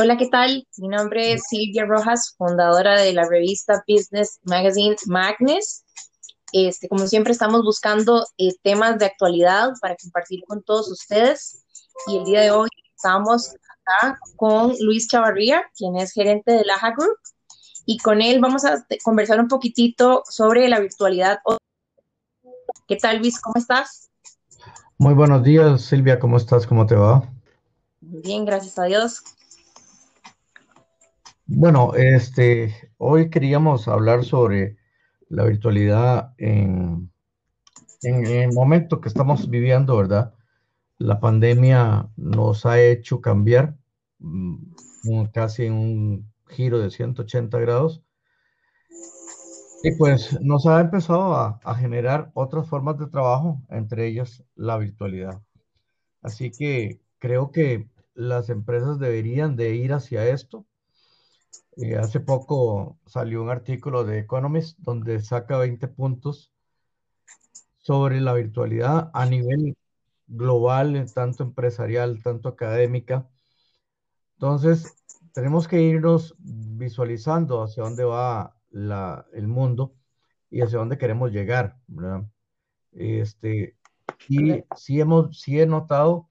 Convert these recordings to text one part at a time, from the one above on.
Hola, ¿qué tal? Mi nombre es Silvia Rojas, fundadora de la revista Business Magazine Magnes. Este, como siempre, estamos buscando eh, temas de actualidad para compartir con todos ustedes. Y el día de hoy estamos acá con Luis Chavarría, quien es gerente de Laja Group. Y con él vamos a conversar un poquitito sobre la virtualidad. ¿Qué tal, Luis? ¿Cómo estás? Muy buenos días, Silvia. ¿Cómo estás? ¿Cómo te va? Bien, gracias a Dios. Bueno, este, hoy queríamos hablar sobre la virtualidad en, el momento que estamos viviendo, ¿verdad? La pandemia nos ha hecho cambiar mm, casi un giro de 180 grados y pues nos ha empezado a, a generar otras formas de trabajo, entre ellas la virtualidad. Así que creo que las empresas deberían de ir hacia esto eh, hace poco salió un artículo de Economist donde saca 20 puntos sobre la virtualidad a nivel global, tanto empresarial, tanto académica. Entonces, tenemos que irnos visualizando hacia dónde va el mundo y hacia dónde queremos llegar, Este, y sí, hemos, sí he notado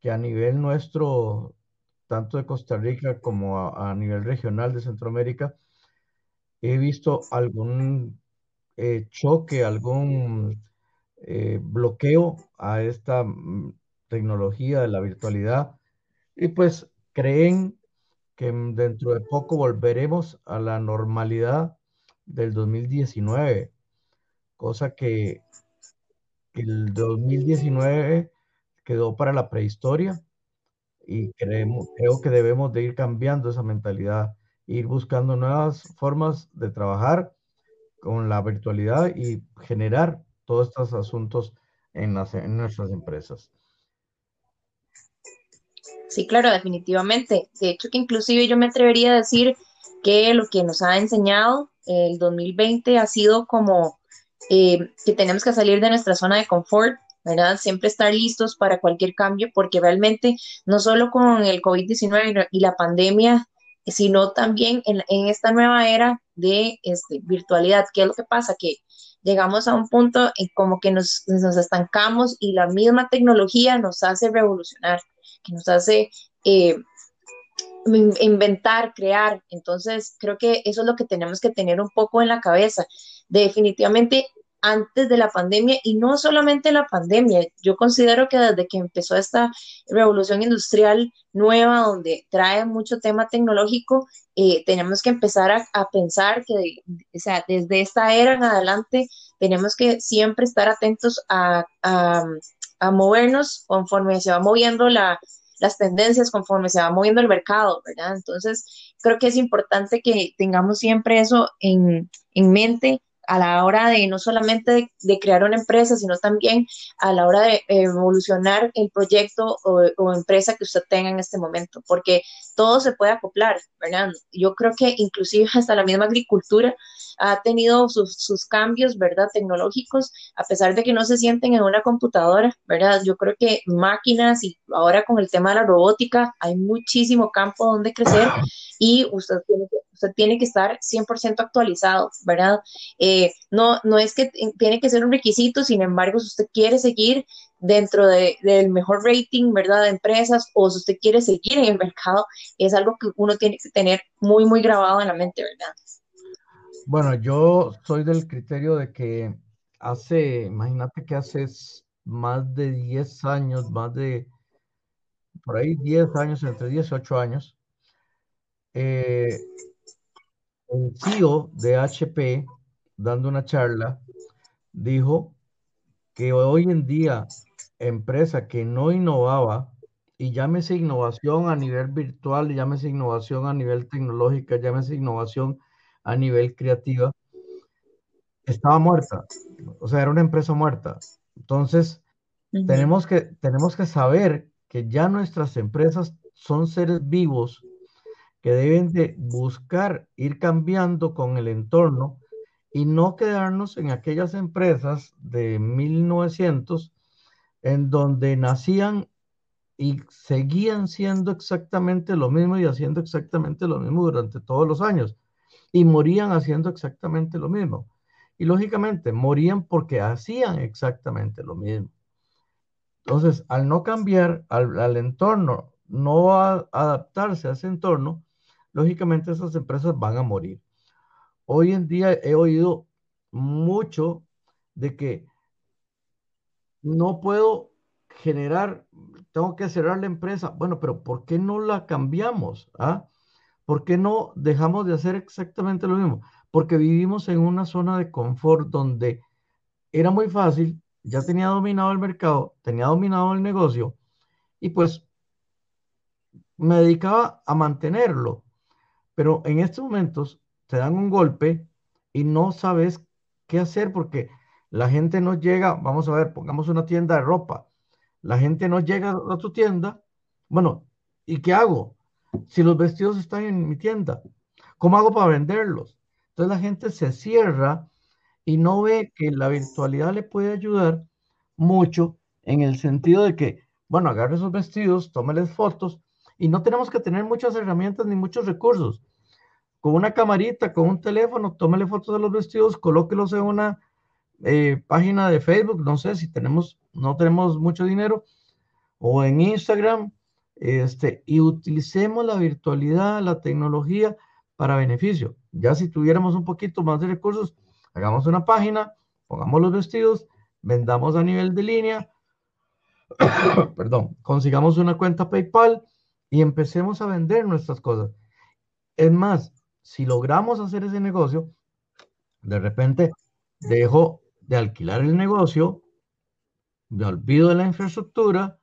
que a nivel nuestro tanto de Costa Rica como a, nivel regional de Centroamérica, he visto algún eh, choque, algún eh, bloqueo a esta mm, tecnología de la virtualidad. Y pues creen que dentro de poco volveremos a la normalidad del 2019, cosa que el 2019 quedó para la prehistoria y creemos, creo que debemos de ir cambiando esa mentalidad, ir buscando nuevas formas de trabajar con la virtualidad y generar todos estos asuntos en, nuestras empresas. Sí, claro, definitivamente. De hecho, que inclusive yo me atrevería a decir que lo que nos ha enseñado el 2020 ha sido como eh, que tenemos que salir de nuestra zona de confort, Siempre estar listos para cualquier cambio, porque realmente no solo con el COVID-19 y la pandemia, sino también en, esta nueva era de este, virtualidad. ¿Qué es lo que pasa? Que llegamos a un punto en como que nos, nos estancamos y la misma tecnología nos hace revolucionar, que nos hace eh, inventar, crear. Entonces, creo que eso es lo que tenemos que tener un poco en la cabeza. Definitivamente antes de la pandemia y no solamente la pandemia. Yo considero que desde que empezó esta revolución industrial nueva, donde trae mucho tema tecnológico, eh, tenemos que empezar a, pensar que, o sea, desde esta era en adelante, tenemos que siempre estar atentos a, a, movernos conforme se va moviendo la, las tendencias, conforme se va moviendo el mercado, ¿verdad? Entonces, creo que es importante que tengamos siempre eso en, en mente a la hora de no solamente de, crear una empresa, sino también a la hora de evolucionar el proyecto o, empresa que usted tenga en este momento, porque todo se puede acoplar, ¿verdad? Yo creo que inclusive hasta la misma agricultura ha tenido sus, cambios, ¿verdad? Tecnológicos, a pesar de que no se sienten en una computadora, ¿verdad? Yo creo que máquinas y ahora con el tema de la robótica hay muchísimo campo donde crecer y usted tiene que usted tiene que estar 100% actualizado, ¿verdad? Eh, no, no es que tiene que ser un requisito, sin embargo, si usted quiere seguir dentro del mejor rating, ¿verdad? De empresas, o si usted quiere seguir en el mercado, es algo que uno tiene que tener muy, muy grabado en la mente, ¿verdad? Bueno, yo soy del criterio de que hace, imagínate que hace más de 10 años, más de, por ahí 10 años, entre 18 años, eh, el CEO de HP, dando una charla, dijo que hoy en día empresa que no innovaba, y llámese innovación a nivel virtual, llámese innovación a nivel tecnológica, llámese innovación a nivel creativa, estaba muerta. O sea, era una empresa muerta. Entonces, tenemos, que, tenemos que saber que ya nuestras empresas son seres vivos que deben de buscar ir cambiando con el entorno y no quedarnos en aquellas empresas de 1900 en donde nacían y seguían siendo exactamente lo mismo y haciendo exactamente lo mismo durante todos los años. Y morían haciendo exactamente lo mismo. Y lógicamente, morían porque hacían exactamente lo mismo. Entonces, al no cambiar al, entorno, no adaptarse a ese entorno, lógicamente esas empresas van a morir. Hoy en día he oído mucho de que no puedo generar, tengo que cerrar la empresa. Bueno, pero ¿por qué no la cambiamos? ¿Ah? ¿Por qué no dejamos de hacer exactamente lo mismo? Porque vivimos en una zona de confort donde era muy fácil, ya tenía dominado el mercado, tenía dominado el negocio y pues me dedicaba a mantenerlo. Pero en estos momentos te dan un golpe y no sabes qué hacer porque la gente no llega, vamos a ver, pongamos una tienda de ropa, la gente no llega a tu tienda, bueno, ¿y qué hago? Si los vestidos están en mi tienda, ¿cómo hago para venderlos? Entonces la gente se cierra y no ve que la virtualidad le puede ayudar mucho en el sentido de que, bueno, agarre esos vestidos, tómeles fotos y no tenemos que tener muchas herramientas ni muchos recursos. Con una camarita, con un teléfono, tómele fotos de los vestidos, colóquelos en una eh, página de Facebook, no sé si tenemos, no tenemos mucho dinero, o en Instagram, este, y utilicemos la virtualidad, la tecnología para beneficio. Ya si tuviéramos un poquito más de recursos, hagamos una página, pongamos los vestidos, vendamos a nivel de línea, perdón, consigamos una cuenta PayPal y empecemos a vender nuestras cosas. Es más, si logramos hacer ese negocio, de repente dejo de alquilar el negocio, me olvido de la infraestructura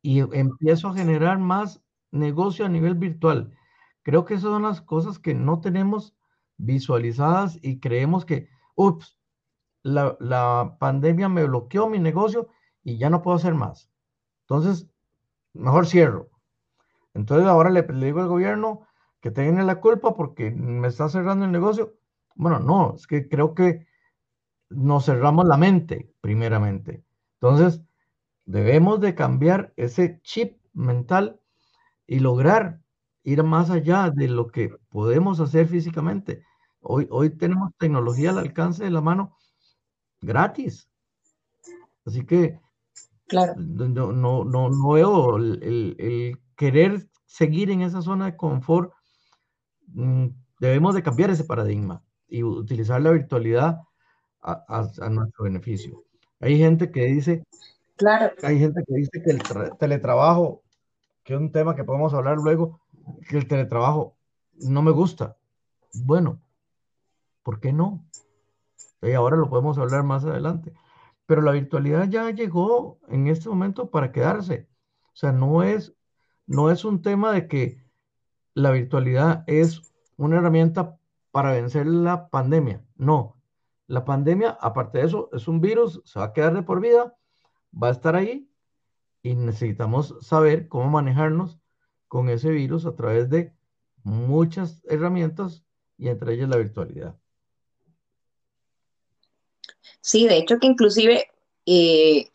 y empiezo a generar más negocio a nivel virtual. Creo que esas son las cosas que no tenemos visualizadas y creemos que, ups, la, la pandemia me bloqueó mi negocio y ya no puedo hacer más. Entonces, mejor cierro. Entonces ahora le, digo al gobierno que tiene la culpa porque me está cerrando el negocio. Bueno, no, es que creo que nos cerramos la mente, primeramente. Entonces, debemos de cambiar ese chip mental y lograr ir más allá de lo que podemos hacer físicamente. Hoy, hoy tenemos tecnología al alcance de la mano gratis. Así que claro. no, no, no, veo el, el, querer seguir en esa zona de confort. Mm, debemos de cambiar ese paradigma y utilizar la virtualidad a, nuestro beneficio. Hay gente que dice, claro. hay gente que dice que el teletrabajo, que es un tema que podemos hablar luego, que el teletrabajo no me gusta. Bueno, ¿por qué no? Y ahora lo podemos hablar más adelante. Pero la virtualidad ya llegó en este momento para quedarse. O sea, no es, no es un tema de que la virtualidad es una herramienta para vencer la pandemia. No, la pandemia, aparte de eso, es un virus, se va a quedar de por vida, va a estar ahí y necesitamos saber cómo manejarnos con ese virus a través de muchas herramientas y entre ellas la virtualidad. Sí, de hecho que inclusive, eh,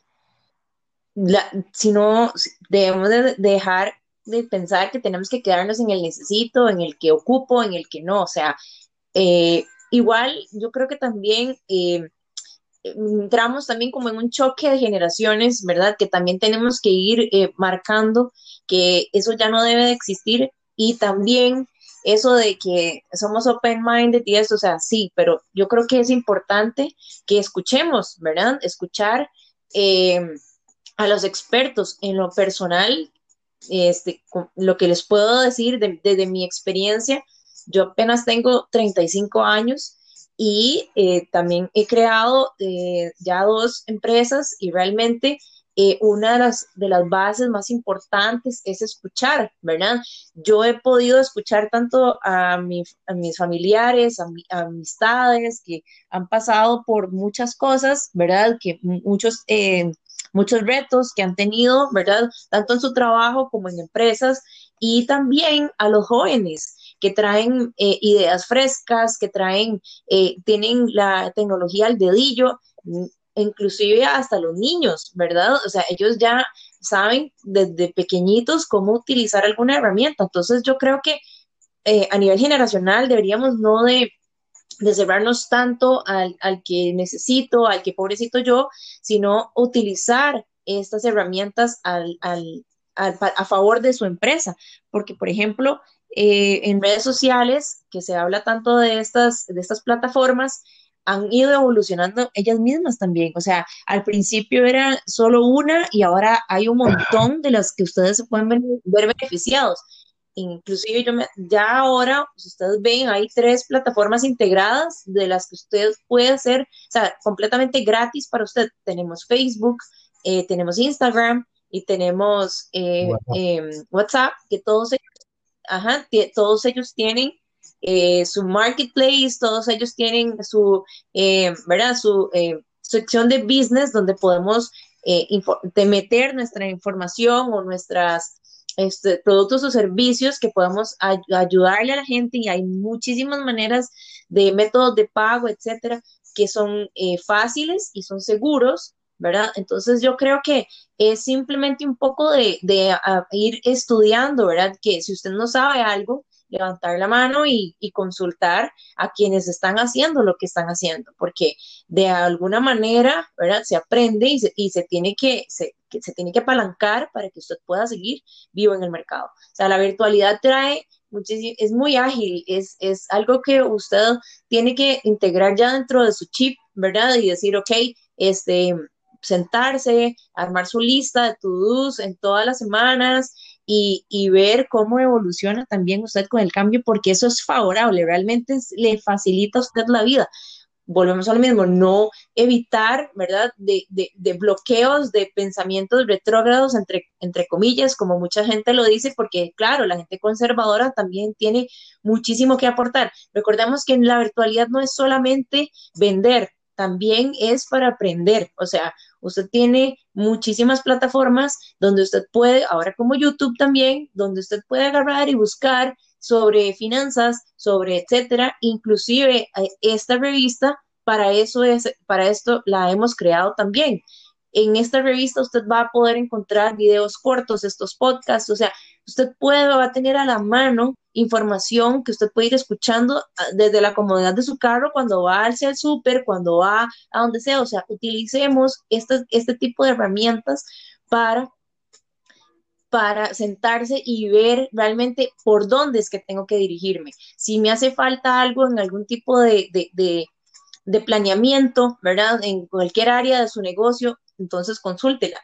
si no, debemos de dejar de pensar que tenemos que quedarnos en el necesito, en el que ocupo, en el que no, o sea, eh, Igual, yo creo que también eh, entramos también como en un choque de generaciones, ¿verdad? Que también tenemos que ir eh, marcando que eso ya no debe de existir y también eso de que somos open-minded y eso, o sea, sí, pero yo creo que es importante que escuchemos, ¿verdad? Escuchar eh, a los expertos en lo personal, este, lo que les puedo decir desde mi experiencia, yo apenas tengo 35 años y eh, también he creado eh, ya dos empresas y realmente eh, una de las, de las bases más importantes es escuchar, ¿verdad? Yo he podido escuchar tanto a, mis familiares, a, a, amistades que han pasado por muchas cosas, ¿verdad? Que muchos muchos retos que han tenido, ¿verdad? Tanto en su trabajo como en empresas y también a los jóvenes que traen eh, ideas frescas, que traen, eh, tienen la tecnología al dedillo. inclusive hasta los niños, ¿verdad? O sea, ellos ya saben desde pequeñitos cómo utilizar alguna herramienta. Entonces yo creo que eh, a nivel generacional deberíamos no de, cerrarnos tanto al, que necesito, al que pobrecito yo, sino utilizar estas herramientas al, a favor de su empresa. Porque, por ejemplo, eh, en redes sociales, que se habla tanto de estas, de estas plataformas, han ido evolucionando ellas mismas también. O sea, al principio era solo una y ahora hay un montón de las que ustedes se pueden ver, beneficiados. Inclusive yo ya ahora, pues, ustedes ven, hay tres plataformas integradas de las que ustedes pueden hacer, o sea, completamente gratis para usted. Tenemos Facebook, eh, tenemos Instagram y tenemos eh, WhatsApp. Em, que todos ellos, ajá, todos ellos tienen eh, su marketplace, todos ellos tienen su, eh, ¿verdad? Su eh, sección de business donde podemos meter nuestra información o nuestros este, productos o servicios que podemos ayudarle a la gente y hay muchísimas maneras de métodos de pago, etcétera, que son fáciles y son seguros, ¿verdad? Entonces yo creo que es simplemente un poco de, de ir estudiando, ¿verdad? Que si usted no sabe algo, levantar la mano y, consultar a quienes están haciendo lo que están haciendo, porque de alguna manera, ¿verdad? Se aprende y se, y se tiene que, se, se tiene que apalancar para que usted pueda seguir vivo en el mercado. O sea, la virtualidad trae es muy ágil, es, es algo que usted tiene que integrar ya dentro de su chip, ¿verdad? Y decir, ok, este, sentarse, armar su lista de to-dos en todas las semanas y, ver cómo evoluciona también usted con el cambio, porque eso es favorable, realmente le facilita a usted la vida. Volvemos a lo mismo, no evitar, ¿verdad?, de, bloqueos, de pensamientos retrógrados, entre, entre comillas, como mucha gente lo dice, porque claro, la gente conservadora también tiene muchísimo que aportar. Recordemos que en la virtualidad no es solamente vender, también es para aprender. O sea, usted tiene muchísimas plataformas donde usted puede, ahora como YouTube también, donde usted puede agarrar y buscar sobre finanzas, sobre etcétera. Inclusive eh, esta revista, para eso es, para esto la hemos creado también. En esta revista usted va a poder encontrar videos cortos, estos podcasts, o sea, usted puede, va a tener a la mano información que usted puede ir escuchando ah, desde la comodidad de su carro cuando va hacia el súper, cuando va a donde sea. O sea, utilicemos este, este tipo de herramientas para para sentarse y ver realmente por dónde es que tengo que dirigirme. Si me hace falta algo en algún tipo de, de, de planeamiento, ¿verdad? En cualquier área de su negocio, entonces consúltela.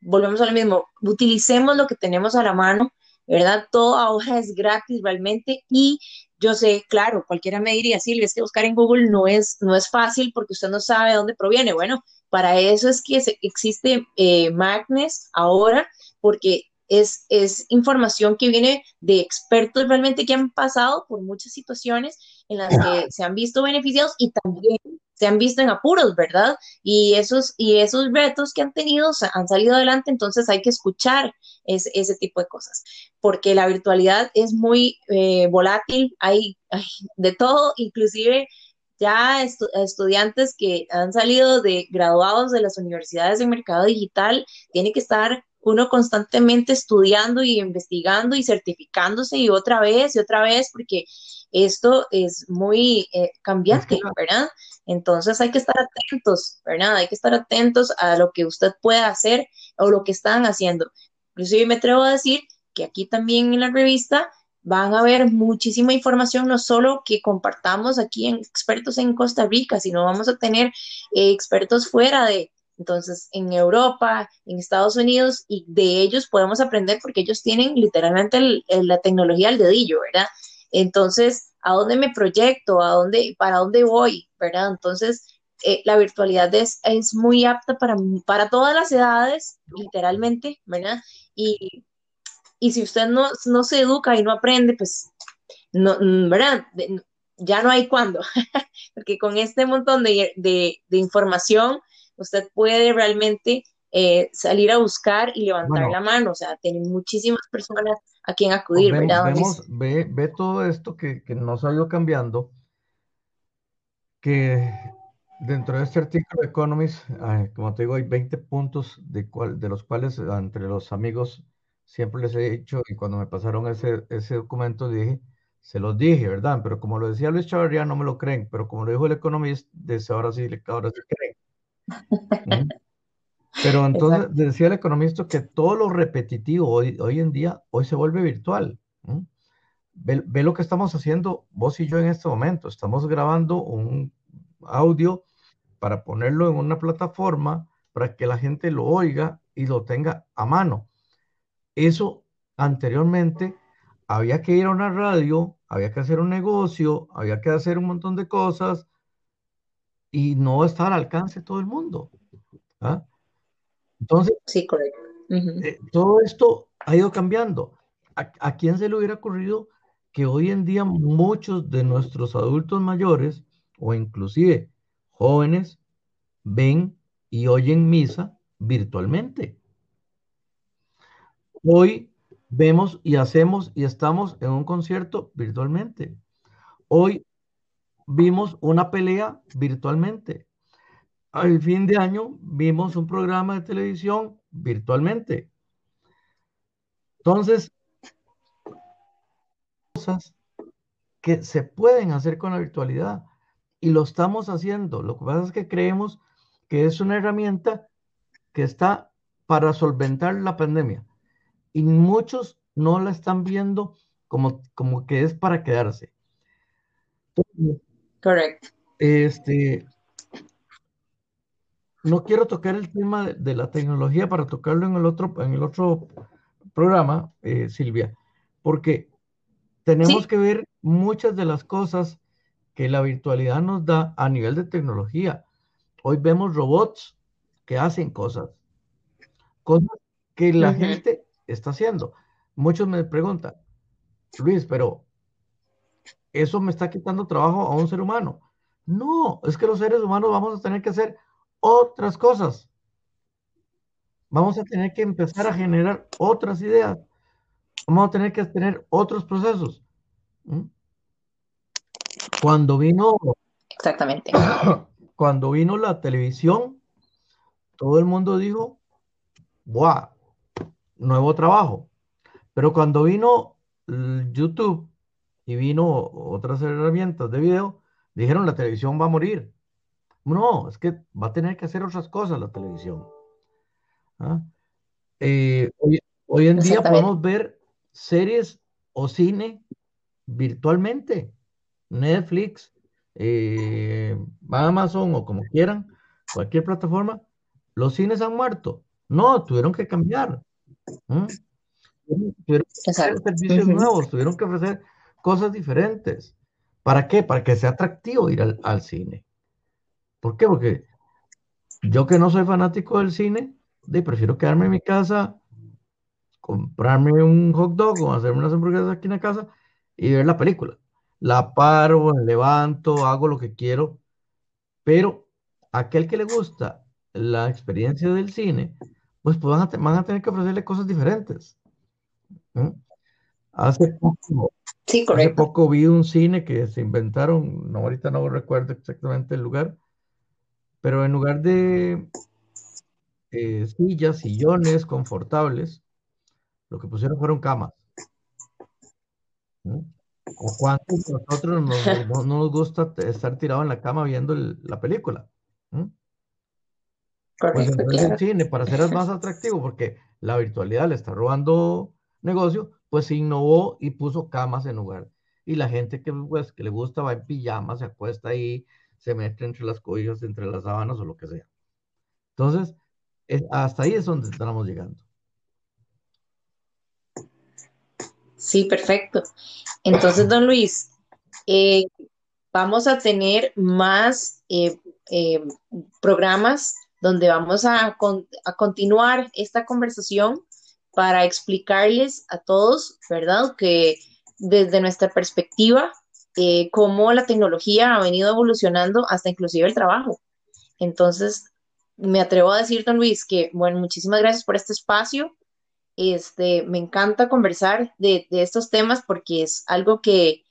Volvemos a lo mismo, utilicemos lo que tenemos a la mano ¿verdad? Todo ahora es gratis realmente y yo sé, claro, cualquiera me diría, Silvia, es que buscar en Google no es, no es fácil porque usted no sabe de dónde proviene. Bueno, para eso es que existe eh, Magnes ahora, porque es, es información que viene de expertos realmente que han pasado por muchas situaciones en las que se han visto beneficiados y también se han visto en apuros, ¿verdad? Y esos, y esos retos que han tenido han salido adelante, entonces hay que escuchar ese tipo de cosas, porque la virtualidad es muy eh, volátil, hay, de todo, inclusive ya estudiantes que han salido de graduados de las universidades de mercado digital, tiene que estar uno constantemente estudiando y investigando y certificándose y otra vez y otra vez, porque esto es muy eh, cambiante, ¿verdad? Entonces hay que estar atentos, ¿verdad? Hay que estar atentos a lo que usted pueda hacer o lo que están haciendo. Inclusive me atrevo a decir que aquí también en la revista van a ver muchísima información, no solo que compartamos aquí en expertos en Costa Rica, sino vamos a tener eh, expertos fuera de, entonces, en Europa, en Estados Unidos, y de ellos podemos aprender porque ellos tienen literalmente la tecnología al dedillo, ¿verdad? Entonces, ¿a dónde me proyecto? ¿A dónde, para dónde voy? ¿Verdad? Entonces, eh, la virtualidad es, es muy apta para, para todas las edades, literalmente, ¿verdad? Y, si usted no, no se educa y no aprende, pues, no, ¿verdad? ya no hay cuándo, porque con este montón de, de información, usted puede realmente eh, salir a buscar y levantar la mano, o sea, tiene muchísimas personas a quien acudir, ¿verdad? ve, ve, todo esto que, que nos ha ido cambiando, que dentro de este artículo de Economist, como te digo, hay 20 puntos de, cual, de los cuales entre los amigos siempre les he dicho, y cuando me pasaron ese, ese documento dije, se los dije, ¿verdad? Pero como lo decía Luis Chavarría, no me lo creen, pero como lo dijo el Economist, desde ahora sí, ahora sí creen. ¿Mm? Pero entonces decía el economista que todo lo repetitivo hoy, hoy en día, hoy se vuelve virtual. Ve, lo que estamos haciendo vos y yo en este momento. Estamos grabando un audio para ponerlo en una plataforma para que la gente lo oiga y lo tenga a mano. Eso anteriormente había que ir a una radio, había que hacer un negocio, había que hacer un montón de cosas y no está al alcance de todo el mundo. ¿ah? Entonces, sí, correcto. Eh, todo esto ha ido cambiando. ¿A, quién se le hubiera ocurrido que hoy en día muchos de nuestros adultos mayores o inclusive jóvenes ven y oyen misa virtualmente? Hoy vemos y hacemos y estamos en un concierto virtualmente. Hoy vimos una pelea virtualmente al fin de año vimos un programa de televisión virtualmente. Entonces, cosas que se pueden hacer con la virtualidad y lo estamos haciendo. Lo que pasa es que creemos que es una herramienta que está para solventar la pandemia y muchos no la están viendo como, como que es para quedarse. Correcto. Este, no quiero tocar el tema de, la tecnología para tocarlo en el otro, en el otro programa, eh, Silvia, porque tenemos que ver muchas de las cosas que la virtualidad nos da a nivel de tecnología. Hoy vemos robots que hacen cosas, cosas que la gente está haciendo. Muchos me preguntan, Luis, pero eso me está quitando trabajo a un ser humano. No, es que los seres humanos vamos a tener que hacer otras cosas. Vamos a tener que empezar a generar otras ideas. Vamos a tener que tener otros procesos. Cuando vino... Exactamente. Cuando vino la televisión, todo el mundo dijo, ¡buah! Nuevo trabajo. Pero cuando vino YouTube y vino otras herramientas de video, dijeron la televisión va a morir. No, es que va a tener que hacer otras cosas la televisión. ¿ah? Eh, hoy, en día podemos ver series o cine virtualmente. Netflix, eh, Amazon o como quieran, cualquier plataforma. Los cines han muerto. No, tuvieron que cambiar. Tuvieron que hacer servicios nuevos, tuvieron que ofrecer cosas diferentes. ¿Para qué? Para que sea atractivo ir al cine. ¿Por qué? Porque yo que no soy fanático del cine, prefiero quedarme en mi casa, comprarme un hot dog o hacerme unas hamburguesas aquí en la casa y ver la película. La paro, levanto, hago lo que quiero, pero aquel que le gusta la experiencia del cine, pues, pues van, a, tener que ofrecerle cosas diferentes. Hace poco, hace poco vi un cine que se inventaron, no, ahorita no recuerdo exactamente el lugar, pero en lugar de eh, sillas, sillones confortables, lo que pusieron fueron camas. ¿O cuántos nosotros no, nos gusta estar tirado en la cama viendo la película? pues entonces el cine, para ser más atractivo, porque la virtualidad le está robando negocio, pues se innovó y puso camas en lugar. Y la gente que, pues, que le gusta va en pijama, se acuesta ahí, se mete entre las cobijas, entre las sábanas o lo que sea. Entonces, hasta ahí es donde estamos llegando. Sí, perfecto. Entonces, don Luis, eh, vamos a tener más eh, eh, programas donde vamos a, a, continuar esta conversación para explicarles a todos, ¿verdad? Que desde nuestra perspectiva eh, cómo la tecnología ha venido evolucionando hasta inclusive el trabajo. Entonces, me atrevo a decir, don Luis, que, bueno, muchísimas gracias por este espacio. Este, me encanta conversar de, estos temas porque es algo que,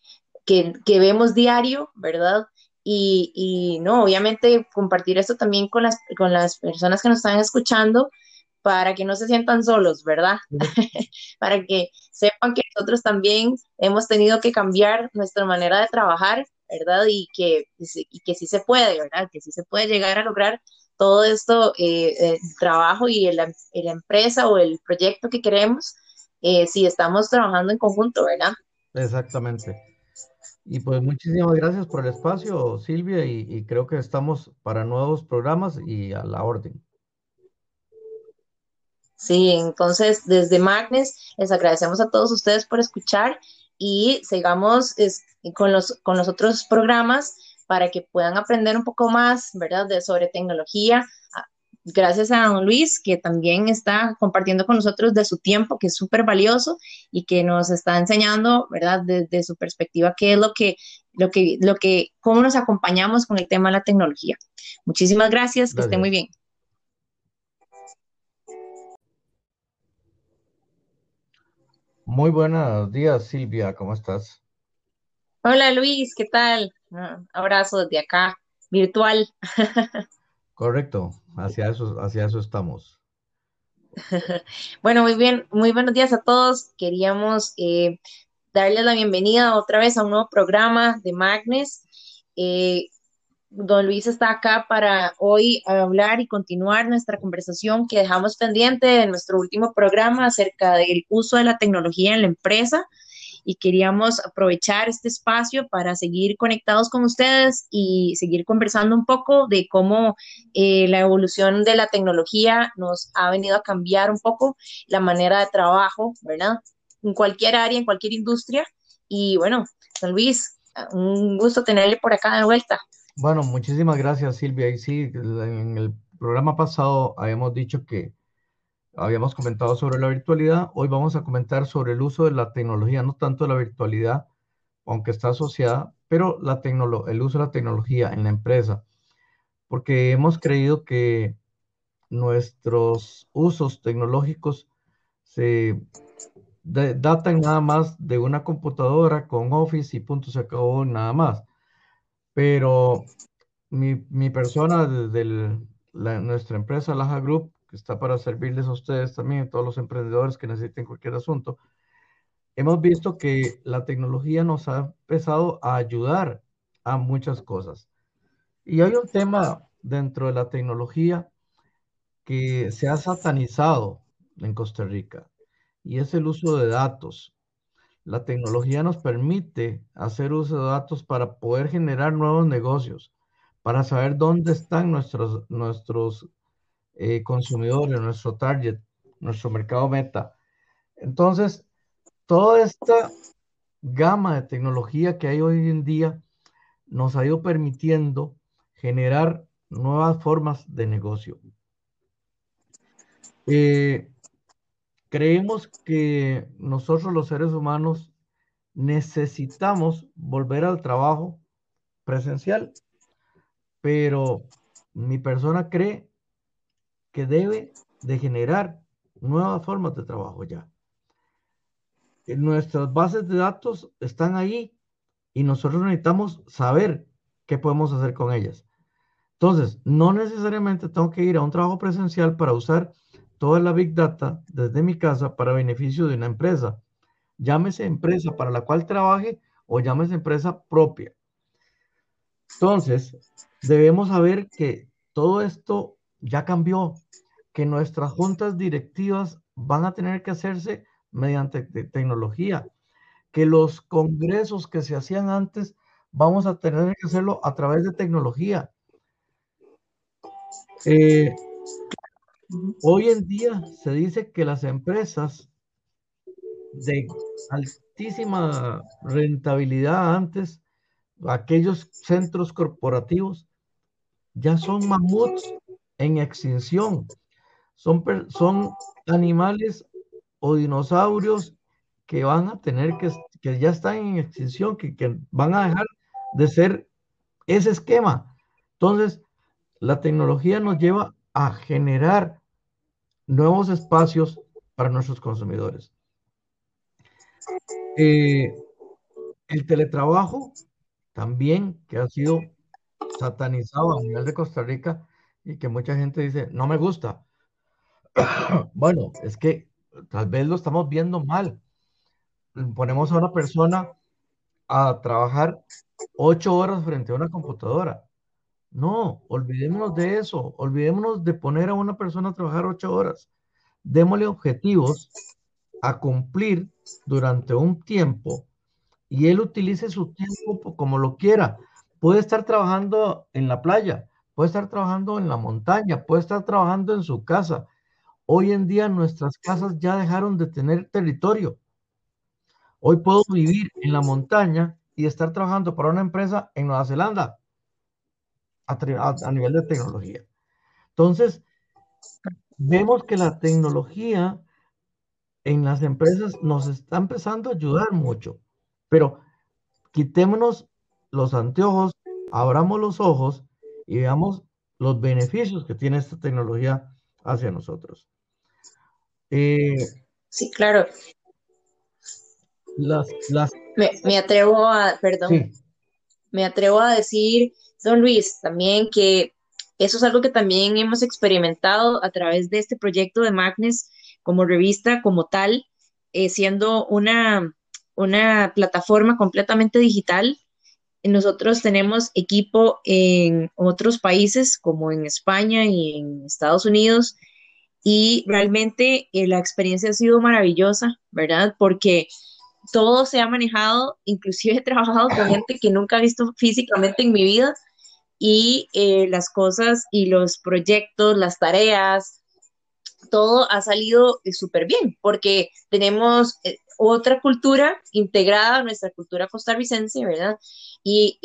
que, vemos diario, ¿verdad? y, y, no, obviamente compartir esto también con las, con las personas que nos están escuchando para que no se sientan solos, ¿verdad? para que sepan que nosotros también hemos tenido que cambiar nuestra manera de trabajar, ¿verdad? Y que, y que sí se puede, ¿verdad? Que sí se puede llegar a lograr todo esto, eh, el trabajo y la empresa o el proyecto que queremos, eh, si estamos trabajando en conjunto, ¿verdad? Exactamente. Y pues muchísimas gracias por el espacio, Silvia, y, creo que estamos para nuevos programas y a la orden. Sí, entonces desde Magnes les agradecemos a todos ustedes por escuchar y sigamos con, los, con los otros programas para que puedan aprender un poco más, ¿verdad?, de, sobre tecnología, gracias a don Luis, que también está compartiendo con nosotros de su tiempo, que es súper valioso y que nos está enseñando, ¿verdad?, desde su perspectiva, qué es lo que, lo que, lo que, cómo nos acompañamos con el tema de la tecnología. Muchísimas gracias, que esté muy bien. Muy buenos días, Silvia, ¿cómo estás? Hola Luis, ¿qué tal? abrazo desde acá, virtual. Correcto, hacia eso, hacia eso estamos. Bueno, muy bien, muy buenos días a todos. Queríamos eh, darles la bienvenida otra vez a un nuevo programa de Magnes. Eh, don Luis está acá para hoy hablar y continuar nuestra conversación que dejamos pendiente en nuestro último programa acerca del uso de la tecnología en la empresa y queríamos aprovechar este espacio para seguir conectados con ustedes y seguir conversando un poco de cómo eh, la evolución de la tecnología nos ha venido a cambiar un poco la manera de trabajo, ¿verdad? En cualquier área, en cualquier industria. Y bueno, San Luis, un gusto tenerle por acá de vuelta. Bueno, muchísimas gracias Silvia. Y sí, en el programa pasado habíamos dicho que habíamos comentado sobre la virtualidad, hoy vamos a comentar sobre el uso de la tecnología, no tanto la virtualidad, aunque está asociada, pero la el uso de la tecnología en la empresa, porque hemos creído que nuestros usos tecnológicos se datan nada más de una computadora con Office y punto se acabó nada más. Pero mi, mi persona desde nuestra empresa, Laja Group, está para servirles a ustedes también, todos los emprendedores que necesiten cualquier asunto. Hemos visto que la tecnología nos ha empezado a ayudar a muchas cosas. Y hay un tema dentro de la tecnología que se ha satanizado en Costa Rica y es el uso de datos. La tecnología nos permite hacer uso de datos para poder generar nuevos negocios, para saber dónde están nuestros, nuestros eh, consumidores, nuestro target, nuestro mercado meta. Entonces, toda esta gama de tecnología que hay hoy en día nos ha ido permitiendo generar nuevas formas de negocio. Eh, creemos que nosotros los seres humanos necesitamos volver al trabajo presencial, pero mi persona cree que debe de generar nuevas formas de trabajo ya. Nuestras bases de datos están ahí y nosotros necesitamos saber qué podemos hacer con ellas. Entonces, no necesariamente tengo que ir a un trabajo presencial para usar toda la Big Data desde mi casa para beneficio de una empresa. Llámese empresa para la cual trabaje o llámese empresa propia. Entonces, debemos saber que todo esto ya cambió que nuestras juntas directivas van a tener que hacerse mediante tecnología, que los congresos que se hacían antes vamos a tener que hacerlo a través de tecnología. Eh, hoy en día se dice que las empresas de altísima rentabilidad antes, aquellos centros corporativos, ya son mamuts en extinción. Son, son animales o dinosaurios que van a tener que, que ya están en extinción, que, que van a dejar de ser ese esquema. Entonces, la tecnología nos lleva a generar nuevos espacios para nuestros consumidores. Eh, el teletrabajo también, que ha sido satanizado a nivel de Costa Rica y que mucha gente dice, no me gusta. bueno, es que tal vez lo estamos viendo mal. Ponemos a una persona a trabajar ocho horas frente a una computadora. No, olvidémonos de eso, olvidémonos de poner a una persona a trabajar ocho horas. Démosle objetivos a cumplir durante un tiempo y él utilice su tiempo como lo quiera. Puede estar trabajando en la playa, puede estar trabajando en la montaña, puede estar trabajando en su casa. Hoy en día nuestras casas ya dejaron de tener territorio. Hoy puedo vivir en la montaña y estar trabajando para una empresa en Nueva Zelanda a, nivel de tecnología. Entonces, vemos que la tecnología en las empresas nos está empezando a ayudar mucho, pero quitémonos los anteojos, abramos los ojos y veamos los beneficios que tiene esta tecnología hacia nosotros. Eh, sí, claro. Las, las... Me, atrevo a, perdón, me atrevo a decir, don Luis, también que eso es algo que también hemos experimentado a través de este proyecto de Magnes como revista, como tal, eh, siendo una, una plataforma completamente digital. Nosotros tenemos equipo en otros países, como en España y en Estados Unidos, y realmente eh, la experiencia ha sido maravillosa, ¿verdad? Porque todo se ha manejado, inclusive he trabajado con gente que nunca he visto físicamente en mi vida y eh, las cosas y los proyectos, las tareas, todo ha salido eh, súper bien porque tenemos eh, otra cultura integrada a nuestra cultura costarricense, ¿verdad? Y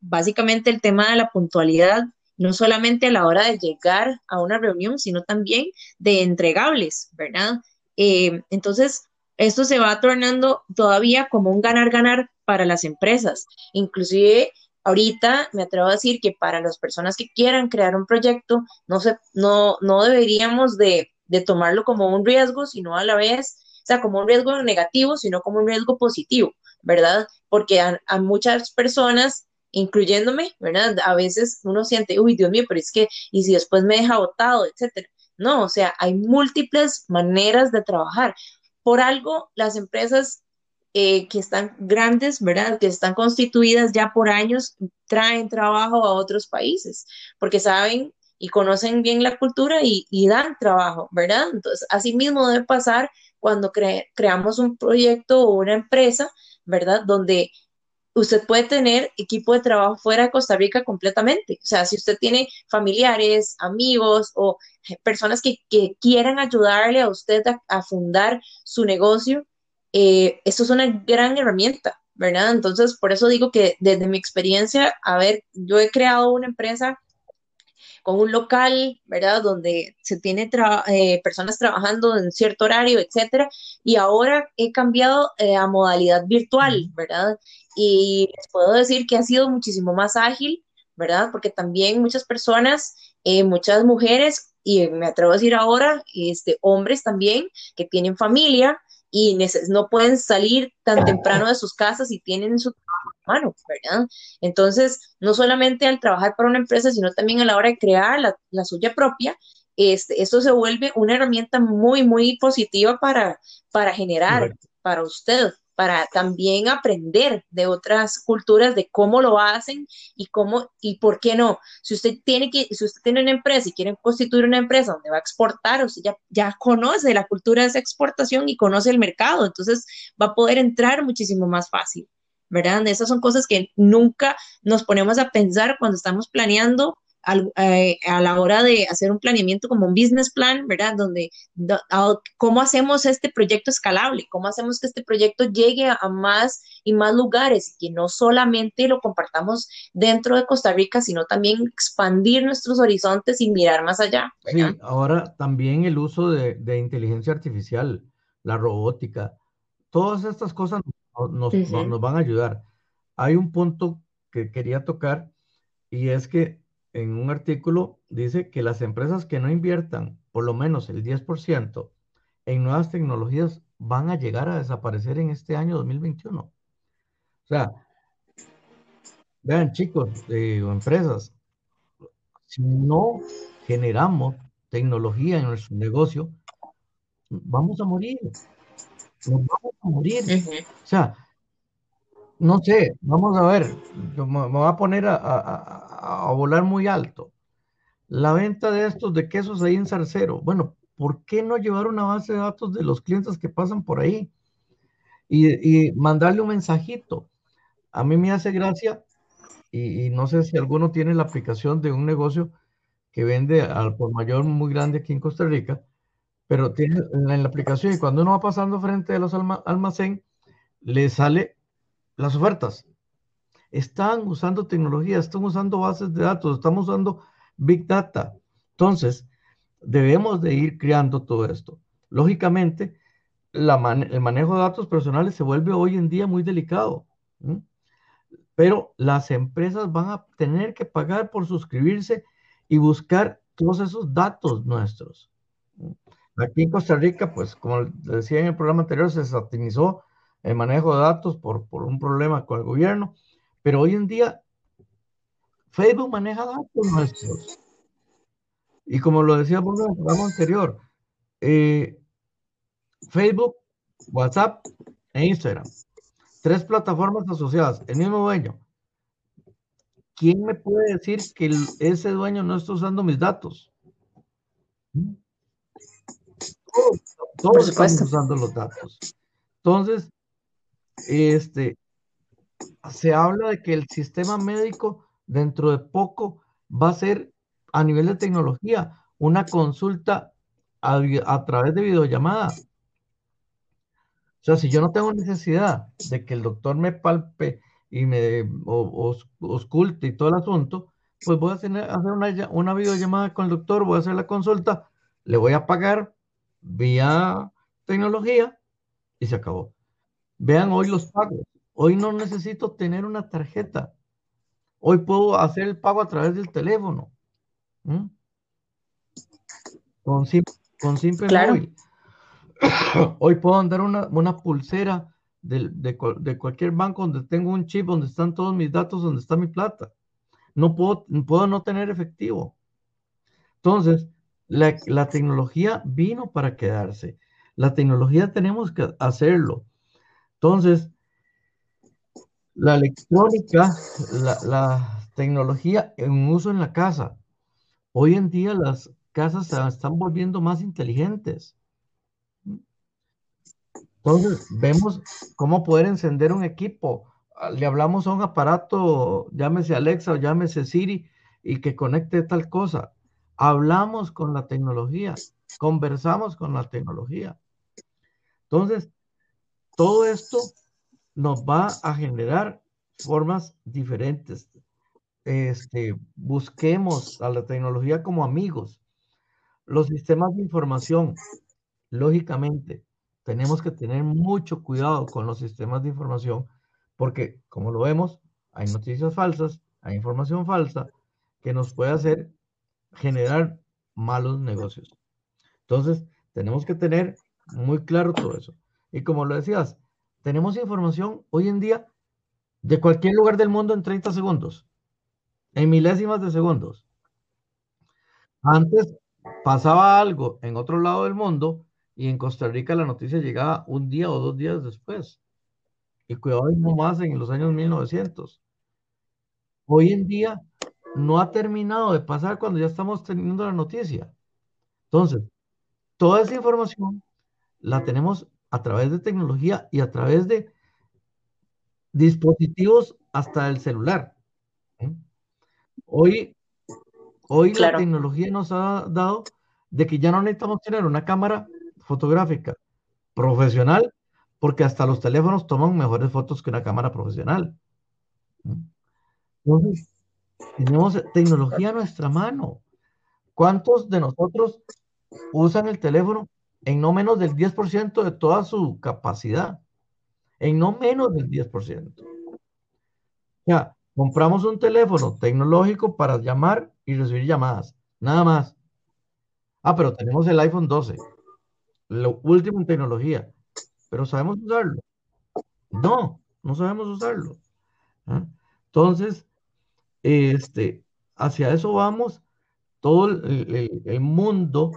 básicamente el tema de la puntualidad, no solamente a la hora de llegar a una reunión, sino también de entregables, ¿verdad? entonces, esto se va tornando todavía como un ganar-ganar para las empresas. Inclusive ahorita me atrevo a decir que para las personas que quieran crear un proyecto, no, se, no, no deberíamos de, tomarlo como un riesgo, sino a la vez, o sea, como un riesgo negativo, sino como un riesgo positivo, ¿verdad? Porque a, muchas personas incluyéndome, ¿verdad? A veces uno siente, uy, Dios mío, pero es que, y si después me deja botado, etcétera. No, o sea, hay múltiples maneras de trabajar. Por algo, las empresas eh, que están grandes, ¿verdad? Que están constituidas ya por años, traen trabajo a otros países, porque saben y conocen bien la cultura y, dan trabajo, ¿verdad? Entonces, así mismo debe pasar cuando creamos un proyecto o una empresa, ¿verdad? Donde usted puede tener equipo de trabajo fuera de Costa Rica completamente. O sea, si usted tiene familiares, amigos o personas que, quieran ayudarle a usted a, fundar su negocio, eh, esto es una gran herramienta, ¿verdad? Entonces, por eso digo que desde mi experiencia, a ver, yo he creado una empresa con un local, ¿verdad? Donde se tiene eh, personas trabajando en cierto horario, etcétera. Y ahora he cambiado eh, a modalidad virtual, ¿verdad? Y les puedo decir que ha sido muchísimo más ágil, ¿verdad? Porque también muchas personas, eh, muchas mujeres, y me atrevo a decir ahora, este, hombres también, que tienen familia, y no pueden salir tan temprano de sus casas y tienen su mano, ¿verdad? Entonces, no solamente al trabajar para una empresa, sino también a la hora de crear la, suya propia, este, esto se vuelve una herramienta muy, muy positiva para, para generar para usted, para también aprender de otras culturas de cómo lo hacen y cómo y por qué no. Si usted tiene que, si usted tiene una empresa y quiere constituir una empresa donde va a exportar, usted ya, ya conoce la cultura de esa exportación y conoce el mercado, entonces va a poder entrar muchísimo más fácil. ¿verdad? Esas son cosas que nunca nos ponemos a pensar cuando estamos planeando eh, a la hora de hacer un planeamiento como un business plan, ¿verdad? Donde, ¿cómo hacemos este proyecto escalable? ¿Cómo hacemos que este proyecto llegue a, más y más lugares? Y que no solamente lo compartamos dentro de Costa Rica, sino también expandir nuestros horizontes y mirar más allá. Sí, ahora también el uso de, de inteligencia artificial, la robótica, todas estas cosas nos, nos, van a ayudar. Hay un punto que quería tocar y es que en un artículo dice que las empresas que no inviertan por lo menos el 10% en nuevas tecnologías van a llegar a desaparecer en este año 2021. O sea, vean chicos eh, empresas, si no generamos tecnología en nuestro negocio, vamos a morir. Nos vamos a morir. O sea, no sé, vamos a ver, me, voy a poner a, volar muy alto. La venta de estos de quesos ahí en Zarcero. Bueno, ¿por qué no llevar una base de datos de los clientes que pasan por ahí? Y, mandarle un mensajito. A mí me hace gracia, y, no sé si alguno tiene la aplicación de un negocio que vende al por mayor muy grande aquí en Costa Rica, pero tiene en la, aplicación y cuando uno va pasando frente a los almacén, le sale las ofertas. Están usando tecnología, están usando bases de datos, estamos usando Big Data. Entonces, debemos de ir creando todo esto. Lógicamente, el manejo de datos personales se vuelve hoy en día muy delicado, pero las empresas van a tener que pagar por suscribirse y buscar todos esos datos nuestros. Aquí en Costa Rica, pues como decía en el programa anterior, se satinizó el manejo de datos por, por un problema con el gobierno, pero hoy en día Facebook maneja datos nuestros. Y como lo decíamos en el programa anterior, eh, Facebook, WhatsApp e Instagram, tres plataformas asociadas, el mismo dueño. ¿Quién me puede decir que ese dueño no está usando mis datos? Todos, estamos usando los datos. Entonces, este, se habla de que el sistema médico dentro de poco va a ser a nivel de tecnología una consulta a, través de videollamada. O sea, si yo no tengo necesidad de que el doctor me palpe y me osculte y todo el asunto, pues voy a hacer, una, una videollamada con el doctor, voy a hacer la consulta, le voy a pagar vía tecnología y se acabó. Vean hoy los pagos. Hoy no necesito tener una tarjeta. Hoy puedo hacer el pago a través del teléfono. Con, con simple móvil. Hoy puedo andar una, una pulsera de, de, cualquier banco donde tengo un chip, donde están todos mis datos, donde está mi plata. No puedo, puedo no tener efectivo. Entonces, la, la tecnología vino para quedarse. La tecnología tenemos que hacerlo. Entonces, la electrónica, la, tecnología en uso en la casa. Hoy en día las casas se están volviendo más inteligentes. Entonces, vemos cómo poder encender un equipo. Le hablamos a un aparato, llámese Alexa o llámese Siri, y que conecte tal cosa. Hablamos con la tecnología, conversamos con la tecnología. Entonces, todo esto nos va a generar formas diferentes. Este, busquemos a la tecnología como amigos. Los sistemas de información, lógicamente, tenemos que tener mucho cuidado con los sistemas de información porque, como lo vemos, hay noticias falsas, hay información falsa que nos puede hacer generar malos negocios. Entonces, tenemos que tener muy claro todo eso. Y como lo decías, tenemos información hoy en día de cualquier lugar del mundo en 30 segundos, en milésimas de segundos. Antes pasaba algo en otro lado del mundo y en Costa Rica la noticia llegaba un día o dos días después. Y cuidado más en los años 1900. Hoy en día no ha terminado de pasar cuando ya estamos teniendo la noticia. Entonces, toda esa información la tenemos a través de tecnología y a través de dispositivos hasta el celular. ¿eh? Hoy, hoy la tecnología nos ha dado de que ya no necesitamos tener una cámara fotográfica profesional porque hasta los teléfonos toman mejores fotos que una cámara profesional. ¿eh? Entonces, tenemos tecnología a nuestra mano. ¿Cuántos de nosotros usan el teléfono en no menos del 10% de toda su capacidad, en no menos del 10%. Ya, compramos un teléfono tecnológico para llamar y recibir llamadas, nada más. Ah, pero tenemos el iPhone 12, lo último en tecnología, pero ¿sabemos usarlo? No, no sabemos usarlo. ¿ah? Entonces, este, hacia eso vamos, todo el, mundo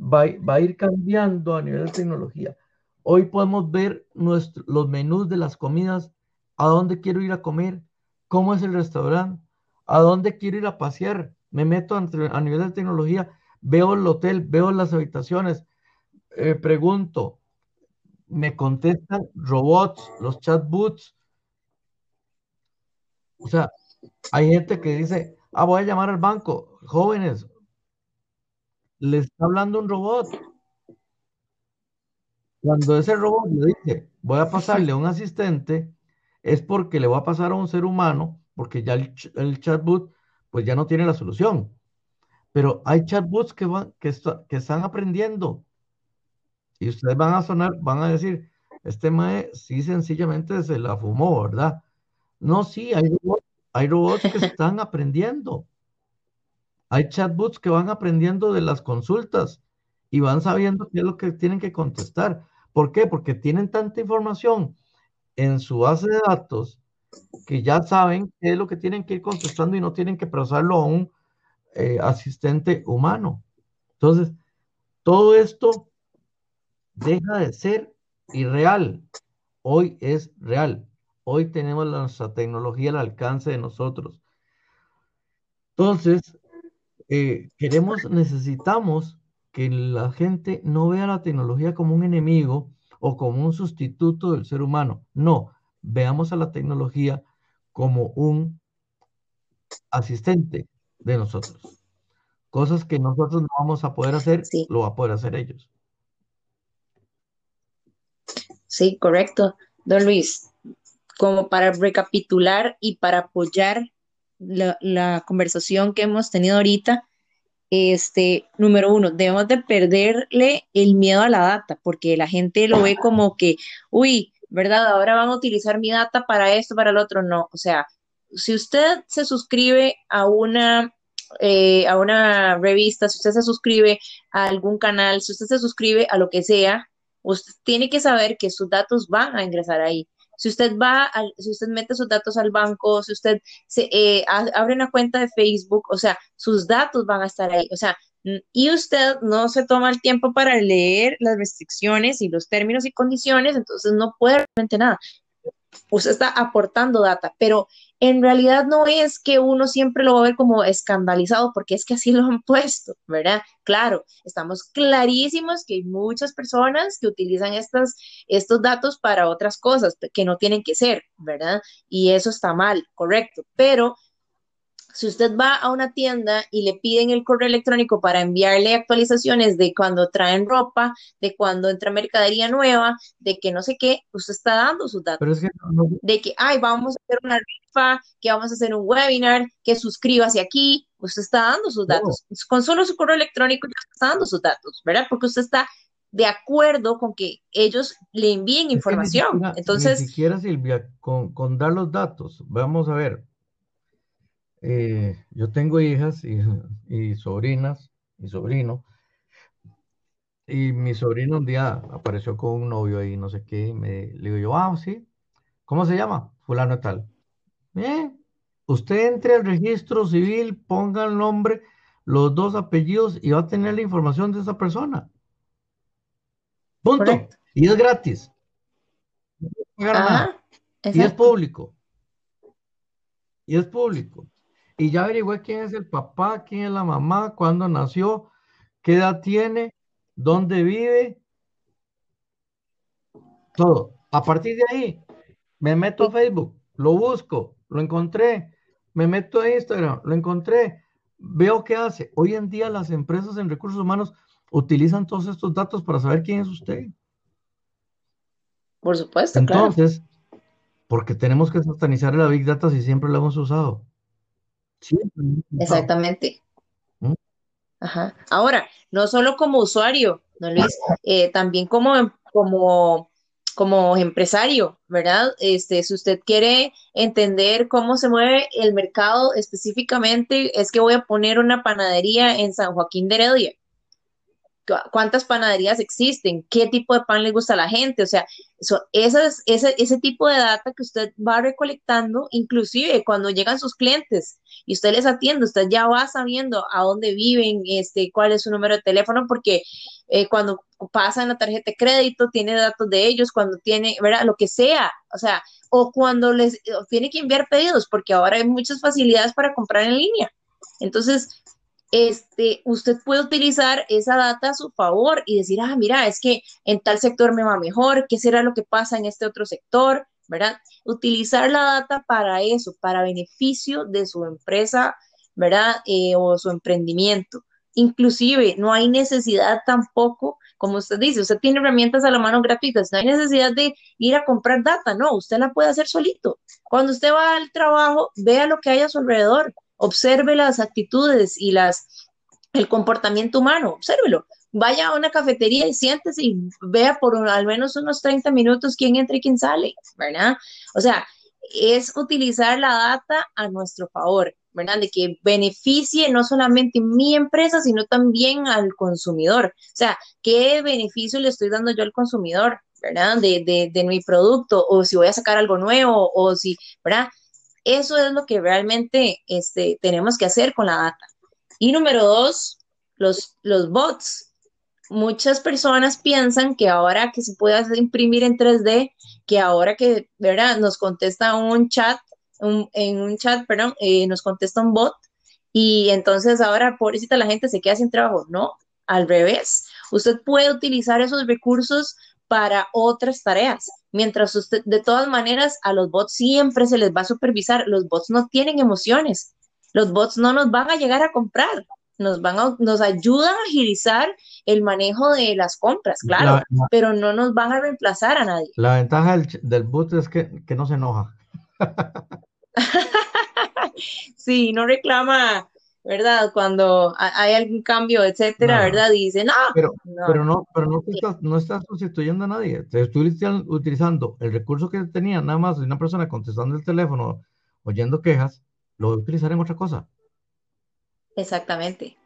va, va, a ir cambiando a nivel de tecnología. Hoy podemos ver los menús de las comidas, a dónde quiero ir a comer, cómo es el restaurante, a dónde quiero ir a pasear. Me meto a nivel de tecnología, veo el hotel, veo las habitaciones, eh, pregunto, me contestan robots, los chatbots. O sea, hay gente que dice, ah, voy a llamar al banco. Jóvenes, le está hablando un robot. Cuando ese robot le dice, voy a pasarle a un asistente, es porque le va a pasar a un ser humano, porque ya el, chatbot pues ya no tiene la solución. Pero hay chatbots que, van, que, están aprendiendo. Y ustedes van a sonar, van a decir, este mae sí sencillamente se la fumó, ¿verdad? No, sí, hay hay robots que están aprendiendo. Hay chatbots que van aprendiendo de las consultas y van sabiendo qué es lo que tienen que contestar. ¿Por qué? Porque tienen tanta información en su base de datos que ya saben qué es lo que tienen que ir contestando y no tienen que procesarlo a un eh, asistente humano. Entonces, todo esto deja de ser irreal. Hoy es real. Hoy tenemos nuestra tecnología al alcance de nosotros. Entonces, eh, queremos, necesitamos que la gente no vea la tecnología como un enemigo o como un sustituto del ser humano. No, veamos a la tecnología como un asistente de nosotros. Cosas que nosotros no vamos a poder hacer, lo va a poder hacer ellos. Sí, correcto. Don Luis, como para recapitular y para apoyar la, conversación que hemos tenido ahorita, este, número uno, debemos de perderle el miedo a la data, porque la gente lo ve como que, uy, ¿verdad? Ahora van a utilizar mi data para esto, para el otro. No, o sea, si usted se suscribe a una, eh, a una revista, si usted se suscribe a algún canal, si usted se suscribe a lo que sea, usted tiene que saber que sus datos van a ingresar ahí. Si usted va, si usted mete sus datos al banco, si usted se, eh, abre una cuenta de Facebook, o sea, sus datos van a estar ahí. O sea, y usted no se toma el tiempo para leer las restricciones y los términos y condiciones, entonces no puede realmente nada. Usted está aportando data, pero en realidad no es que uno siempre lo va a ver como escandalizado, porque es que así lo han puesto, ¿verdad? Claro, estamos clarísimos que hay muchas personas que utilizan estos datos para otras cosas que no tienen que ser, ¿verdad? Y eso está mal, correcto, pero si usted va a una tienda y le piden el correo electrónico para enviarle actualizaciones de cuando traen ropa, de cuando entra mercadería nueva, de que no sé qué, usted está dando sus datos. De que, ay, vamos a hacer una rifa, que vamos a hacer un webinar, que suscríbase aquí, usted está dando sus datos. Con solo su correo electrónico ya está dando sus datos, ¿verdad? Porque usted está de acuerdo con que ellos le envíen información. Entonces. Ni siquiera, Silvia, con, con dar los datos, vamos a ver, eh, yo tengo hijas y, sobrinas y sobrino. Y mi sobrino un día apareció con un novio ahí, no sé qué, y me le digo yo, ah, sí, ¿cómo se llama? Fulano tal. Bien, usted entre al registro civil, ponga el nombre, los dos apellidos y va a tener la información de esa persona. Punto. Y es gratis. Y es público. Y es público y ya averigüé quién es el papá, quién es la mamá, cuándo nació, qué edad tiene, dónde vive, todo. A partir de ahí, me meto a Facebook, lo busco, lo encontré, me meto a Instagram, lo encontré, veo qué hace. Hoy en día las empresas en recursos humanos utilizan todos estos datos para saber quién es usted. Por supuesto. Entonces, porque tenemos que satanizar la Big Data si siempre lo hemos usado. Exactamente. ¿Mm? Ajá. Ahora, no solo como usuario, ¿no, Luis? Eh, también como, como, como empresario, ¿verdad? Este, si usted quiere entender cómo se mueve el mercado específicamente, es que voy a poner una panadería en San Joaquín de Heredia. Cuántas panaderías existen, qué tipo de pan le gusta a la gente, o sea, eso, ese, ese tipo de data que usted va recolectando, inclusive cuando llegan sus clientes y usted les atiende, usted ya va sabiendo a dónde viven, este, cuál es su número de teléfono, porque eh, cuando pasa en la tarjeta de crédito, tiene datos de ellos, cuando tiene, ¿verdad? Lo que sea, o sea, o cuando les tiene que enviar pedidos, porque ahora hay muchas facilidades para comprar en línea. Entonces, este, usted puede utilizar esa data a su favor y decir, ah, mira, es que en tal sector me va mejor, ¿qué será lo que pasa en este otro sector? ¿Verdad? Utilizar la data para eso, para beneficio de su empresa, ¿verdad? Eh, o su emprendimiento. Inclusive, no hay necesidad tampoco, como usted dice, usted tiene herramientas a la mano gratuitas, no hay necesidad de ir a comprar data, no, usted la puede hacer solito. Cuando usted va al trabajo, vea lo que hay a su alrededor, observe las actitudes y las, el comportamiento humano, obsérvelo. Vaya a una cafetería y siéntese y vea por al menos unos 30 minutos quién entra y quién sale, ¿verdad? O sea, es utilizar la data a nuestro favor, ¿verdad? De que beneficie no solamente mi empresa, sino también al consumidor. O sea, ¿qué beneficio le estoy dando yo al consumidor, ¿verdad? De, de, de mi producto, o si voy a sacar algo nuevo, o si, ¿verdad? Eso es lo que realmente este, tenemos que hacer con la data. Y número dos, los, los bots. Muchas personas piensan que ahora que se puede imprimir en 3D, que ahora que, ¿verdad? Nos contesta un chat, en un chat, perdón, eh, nos contesta un bot y entonces ahora, pobrecita, la gente se queda sin trabajo. No, al revés. Usted puede utilizar esos recursos para otras tareas. Mientras usted, de todas maneras, a los bots siempre se les va a supervisar. Los bots no tienen emociones. Los bots no nos van a llegar a comprar. Nos van a, nos ayudan a agilizar el manejo de las compras, claro, pero no nos van a reemplazar a nadie. La ventaja del, bot es que, que no se enoja. sí, no reclama ¿verdad? Cuando hay algún cambio, etcétera, ¿verdad? Dice, no, pero no, pero no, pero no, estás, no estás sustituyendo a nadie. Te estoy utilizando el recurso que tenía nada más de una persona contestando el teléfono, oyendo quejas, lo voy a utilizar en otra cosa. Exactamente.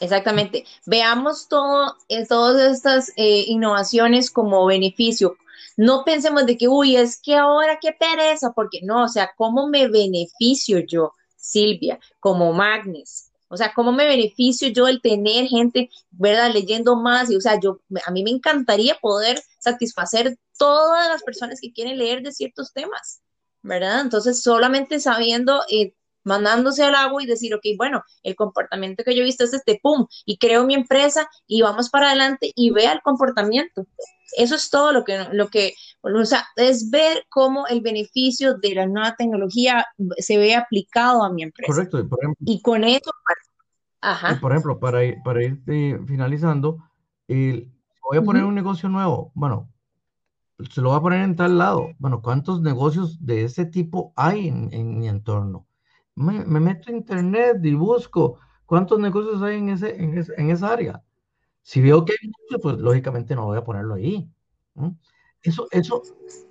Exactamente. Veamos todo, eh, todas estas eh, innovaciones como beneficio. No pensemos de que, uy, es que ahora qué pereza, porque no, o sea, ¿cómo me beneficio yo? Silvia, como Magnes. O sea, ¿cómo me beneficio yo el tener gente, verdad, leyendo más? Y, o sea, yo, a mí me encantaría poder satisfacer todas las personas que quieren leer de ciertos temas, ¿verdad? Entonces, solamente sabiendo, eh, mandándose al agua y decir, ok, bueno, el comportamiento que yo he visto es este, pum, y creo mi empresa y vamos para adelante y vea el comportamiento. Eso es todo lo que, lo que, o sea, es ver cómo el beneficio de la nueva tecnología se ve aplicado a mi empresa. Correcto, y, por ejemplo, y con eso, ajá. por ejemplo, para ir, para ir eh, finalizando, voy a poner un negocio nuevo, bueno, se lo voy a poner en tal lado. Bueno, ¿cuántos negocios de ese tipo hay en, en mi entorno? Me, meto a internet y busco cuántos negocios hay en, ese, en, esa área. Si veo que hay muchos, pues lógicamente no voy a ponerlo ahí. Eso, eso,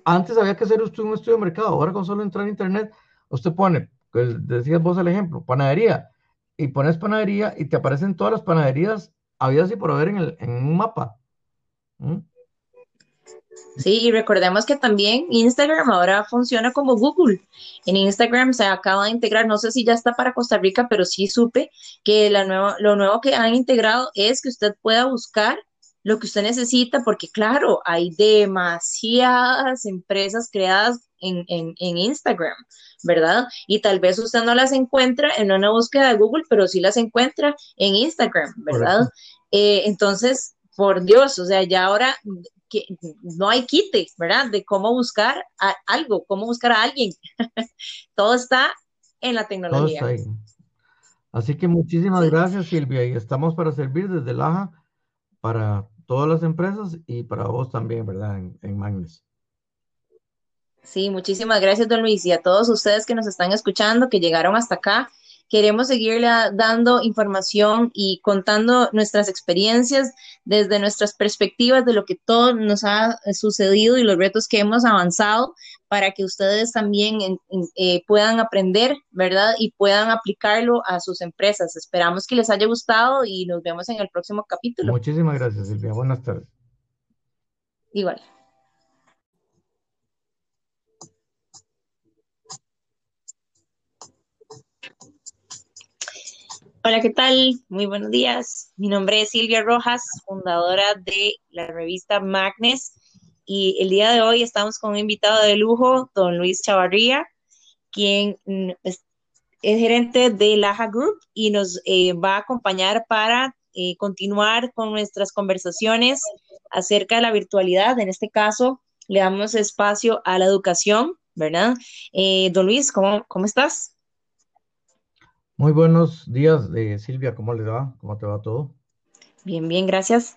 antes había que hacer un estudio de mercado. Ahora con solo entrar a internet, usted pone, pues, decías vos el ejemplo, panadería, y pones panadería y te aparecen todas las panaderías habidas y por haber en, el, en un mapa. Sí, y recordemos que también Instagram ahora funciona como Google. En Instagram se acaba de integrar, no sé si ya está para Costa Rica, pero sí supe que la nueva, lo nuevo que han integrado es que usted pueda buscar lo que usted necesita, porque claro, hay demasiadas empresas creadas en, en, Instagram, ¿verdad? Y tal vez usted no las encuentra en una búsqueda de Google, pero sí las encuentra en Instagram, ¿verdad? Eh, entonces, por Dios, o sea, ya ahora que no hay quite, ¿verdad? De cómo buscar algo, cómo buscar a alguien. Todo está en la tecnología. Todo está ahí. Así que muchísimas gracias, Silvia, y estamos para servir desde Laja para todas las empresas y para vos también, ¿verdad? En, en Magnes. Sí, muchísimas gracias, don Luis, y a todos ustedes que nos están escuchando, que llegaron hasta acá. Queremos seguirle dando información y contando nuestras experiencias desde nuestras perspectivas de lo que todo nos ha sucedido y los retos que hemos avanzado para que ustedes también eh, puedan aprender, ¿verdad? Y puedan aplicarlo a sus empresas. Esperamos que les haya gustado y nos vemos en el próximo capítulo. Muchísimas gracias, Silvia. Buenas tardes. Igual. Hola, ¿qué tal? Muy buenos días. Mi nombre es Silvia Rojas, fundadora de la revista Magnes. Y el día de hoy estamos con un invitado de lujo, don Luis Chavarría, quien mm, es, gerente de Laja Group y nos eh, va a acompañar para eh, continuar con nuestras conversaciones acerca de la virtualidad. En este caso, le damos espacio a la educación, ¿verdad? Eh, don Luis, ¿cómo, cómo estás? Muy buenos días, eh, Silvia, ¿cómo le va? ¿Cómo te va todo? Bien, bien, gracias.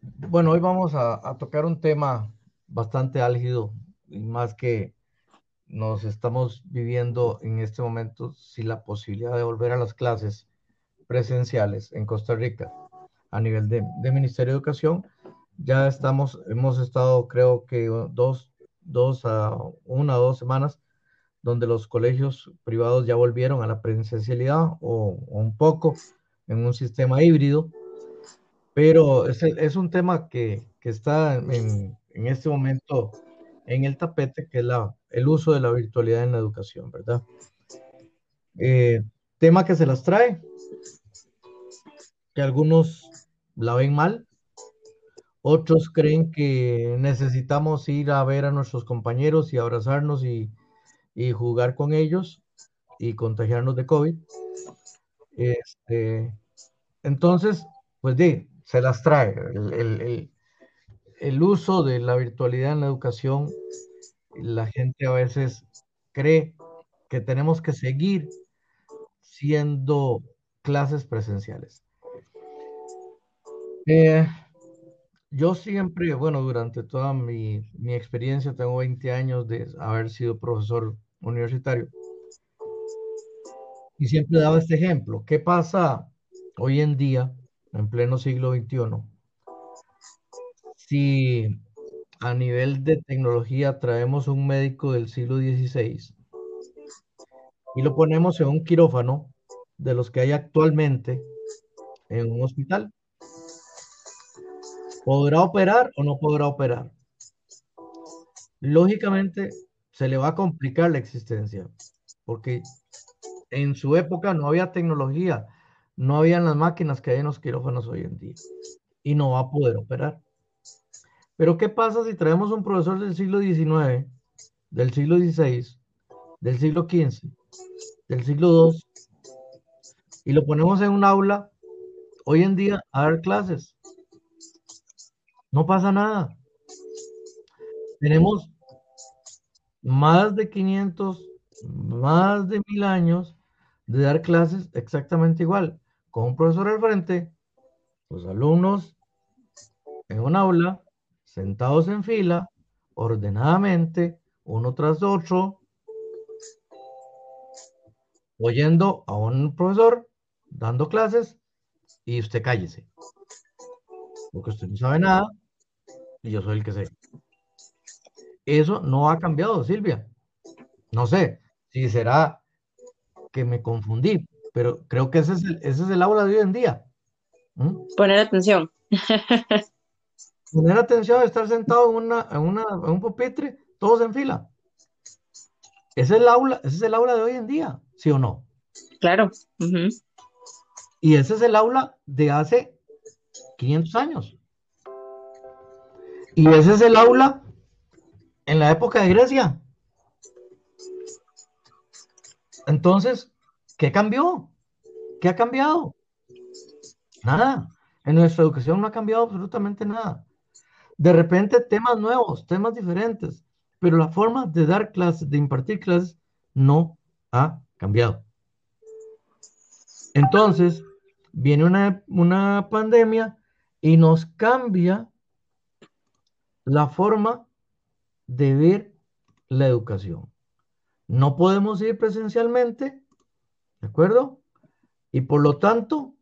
Bueno, hoy vamos a, tocar un tema bastante álgido y más que nos estamos viviendo en este momento sin la posibilidad de volver a las clases presenciales en Costa Rica a nivel de, Ministerio de Educación. Ya estamos, hemos estado creo que dos, dos a una o dos semanas donde los colegios privados ya volvieron a la presencialidad o, un poco en un sistema híbrido, pero es, es un tema que, que está en, en, este momento en el tapete, que es la, el uso de la virtualidad en la educación, ¿verdad? Eh, tema que se las trae, que algunos la ven mal, otros creen que necesitamos ir a ver a nuestros compañeros y abrazarnos y, y jugar con ellos y contagiarnos de COVID. Este, entonces, pues de, se las trae. El, el, uso de la virtualidad en la educación, la gente a veces cree que tenemos que seguir siendo clases presenciales. Eh, yo siempre, bueno, durante toda mi, mi, experiencia, tengo 20 años de haber sido profesor universitario. Y siempre daba este ejemplo. ¿Qué pasa hoy en día, en pleno siglo XXI, si a nivel de tecnología traemos un médico del siglo XVI y lo ponemos en un quirófano de los que hay actualmente en un hospital? ¿Podrá operar o no podrá operar? Lógicamente, se le va a complicar la existencia, porque en su época no había tecnología, no habían las máquinas que hay en los quirófanos hoy en día, y no va a poder operar. Pero ¿qué pasa si traemos un profesor del siglo XIX, del siglo XVI, del siglo XV, del siglo II, y lo ponemos en un aula hoy en día a dar clases? No pasa nada. Tenemos más de 500, más de mil años de dar clases exactamente igual, con un profesor al frente, los alumnos en un aula, sentados en fila, ordenadamente, uno tras otro, oyendo a un profesor dando clases y usted cállese. Porque usted no sabe nada y yo soy el que sé. Eso no ha cambiado, Silvia. No sé si será que me confundí, pero creo que ese es el, ese es el aula de hoy en día. ¿Mm? Poner atención. Poner atención, estar sentado en, una, en, una, en un pupitre, todos en fila. Ese es el aula, ese es el aula de hoy en día, ¿sí o no? Claro. Y ese es el aula de hace 500 años. Y ese es el aula en la época de Grecia. Entonces, ¿qué cambió? ¿Qué ha cambiado? Nada. En nuestra educación no ha cambiado absolutamente nada. De repente, temas nuevos, temas diferentes, pero la forma de dar clases, de impartir clases, no ha cambiado. Entonces, viene una, una pandemia y nos cambia la forma de ver la educación. No podemos ir presencialmente ¿De acuerdo? Y por lo tanto,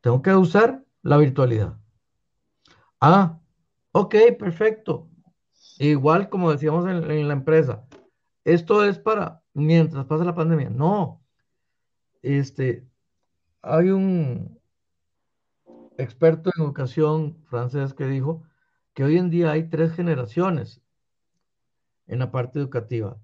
tengo que usar la virtualidad. Ah, ok, perfecto. Igual como decíamos en, la empresa, esto es para mientras pasa la pandemia. No, este, hay un experto en educación francés que dijo que hoy en día hay tres generaciones en la parte educativa.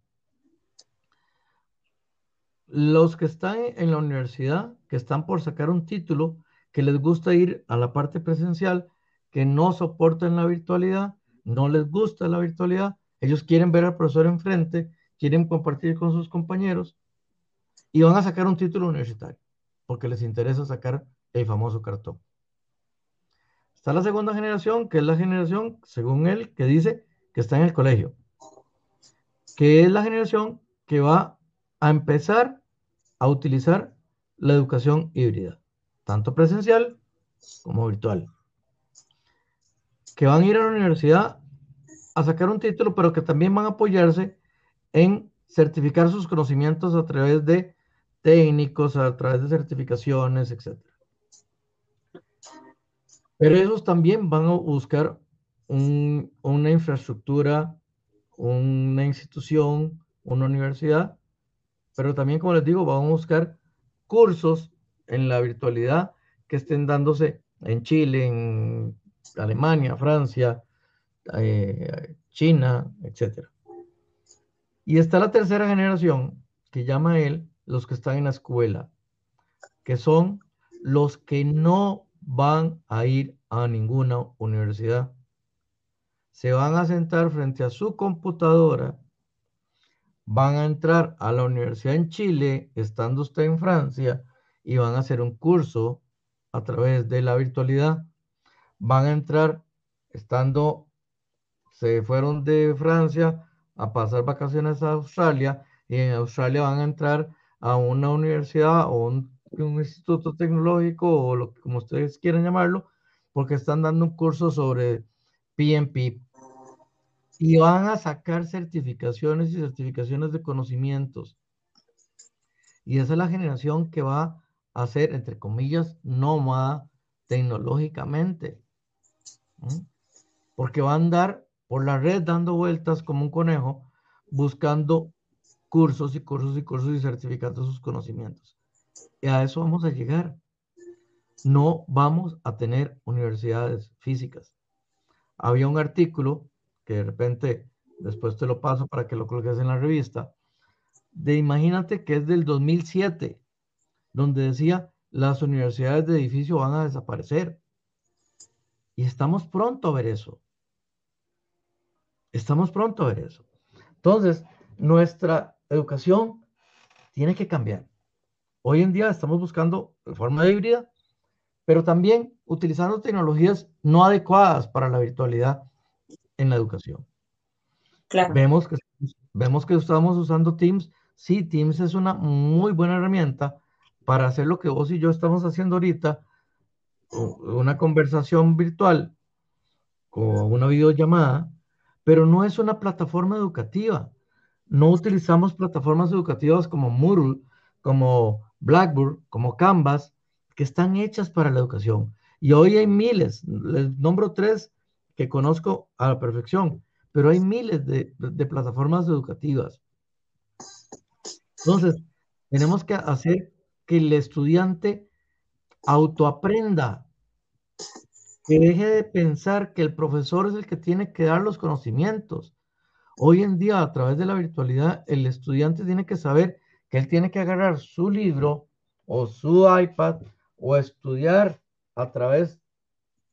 Los que están en la universidad, que están por sacar un título, que les gusta ir a la parte presencial, que no soportan la virtualidad, no les gusta la virtualidad, ellos quieren ver al profesor enfrente, quieren compartir con sus compañeros y van a sacar un título universitario, porque les interesa sacar el famoso cartón. Está la segunda generación, que es la generación, según él, que dice que está en el colegio, que es la generación que va a empezar a utilizar la educación híbrida, tanto presencial como virtual que van a ir a la universidad a sacar un título, pero que también van a apoyarse en certificar sus conocimientos a través de técnicos, a través de certificaciones, etc. Pero ellos también van a buscar una infraestructura, una institución, una universidad, pero también, como les digo, van a buscar cursos en la virtualidad que estén dándose en Chile, en Alemania, Francia, eh, China, etc. Y está la tercera generación, que llama él los que están en la escuela, que son los que no van a ir a ninguna universidad. Se van a sentar frente a su computadora, van a entrar a la universidad en Chile, estando usted en Francia, y van a hacer un curso a través de la virtualidad. Van a entrar estando, se fueron de Francia a pasar vacaciones a Australia y en Australia van a entrar a una universidad o un, instituto tecnológico o lo, como ustedes quieran llamarlo, porque están dando un curso sobre Y van a sacar certificaciones y certificaciones de conocimientos. Y esa es la generación que va a ser, entre comillas, nómada tecnológicamente. Porque va a andar por la red dando vueltas como un conejo, buscando cursos y cursos y cursos y certificando sus conocimientos. Y a eso vamos a llegar. No vamos a tener universidades físicas. Había un artículo que de repente después te lo paso para que lo coloques en la revista, de imagínate que es del 2007, donde decía las universidades de edificio van a desaparecer. Y estamos pronto a ver eso. Estamos pronto a ver eso. Entonces, nuestra educación tiene que cambiar. Hoy en día estamos buscando forma de híbrida, pero también utilizando tecnologías no adecuadas para la virtualidad en la educación. Vemos, que, vemos que estamos usando Teams. Sí, Teams es una muy buena herramienta para hacer lo que vos y yo estamos haciendo ahorita, una conversación virtual o una videollamada, pero no es una plataforma educativa. No utilizamos plataformas educativas como Moodle, como Blackboard, como Canvas, que están hechas para la educación. Y hoy hay miles, les nombro tres que conozco a la perfección, pero hay miles de, de plataformas educativas. Entonces, tenemos que hacer que el estudiante autoaprenda, que deje de pensar que el profesor es el que tiene que dar los conocimientos. Hoy en día, a través de la virtualidad, el estudiante tiene que saber que él tiene que agarrar su libro o su iPad o estudiar a través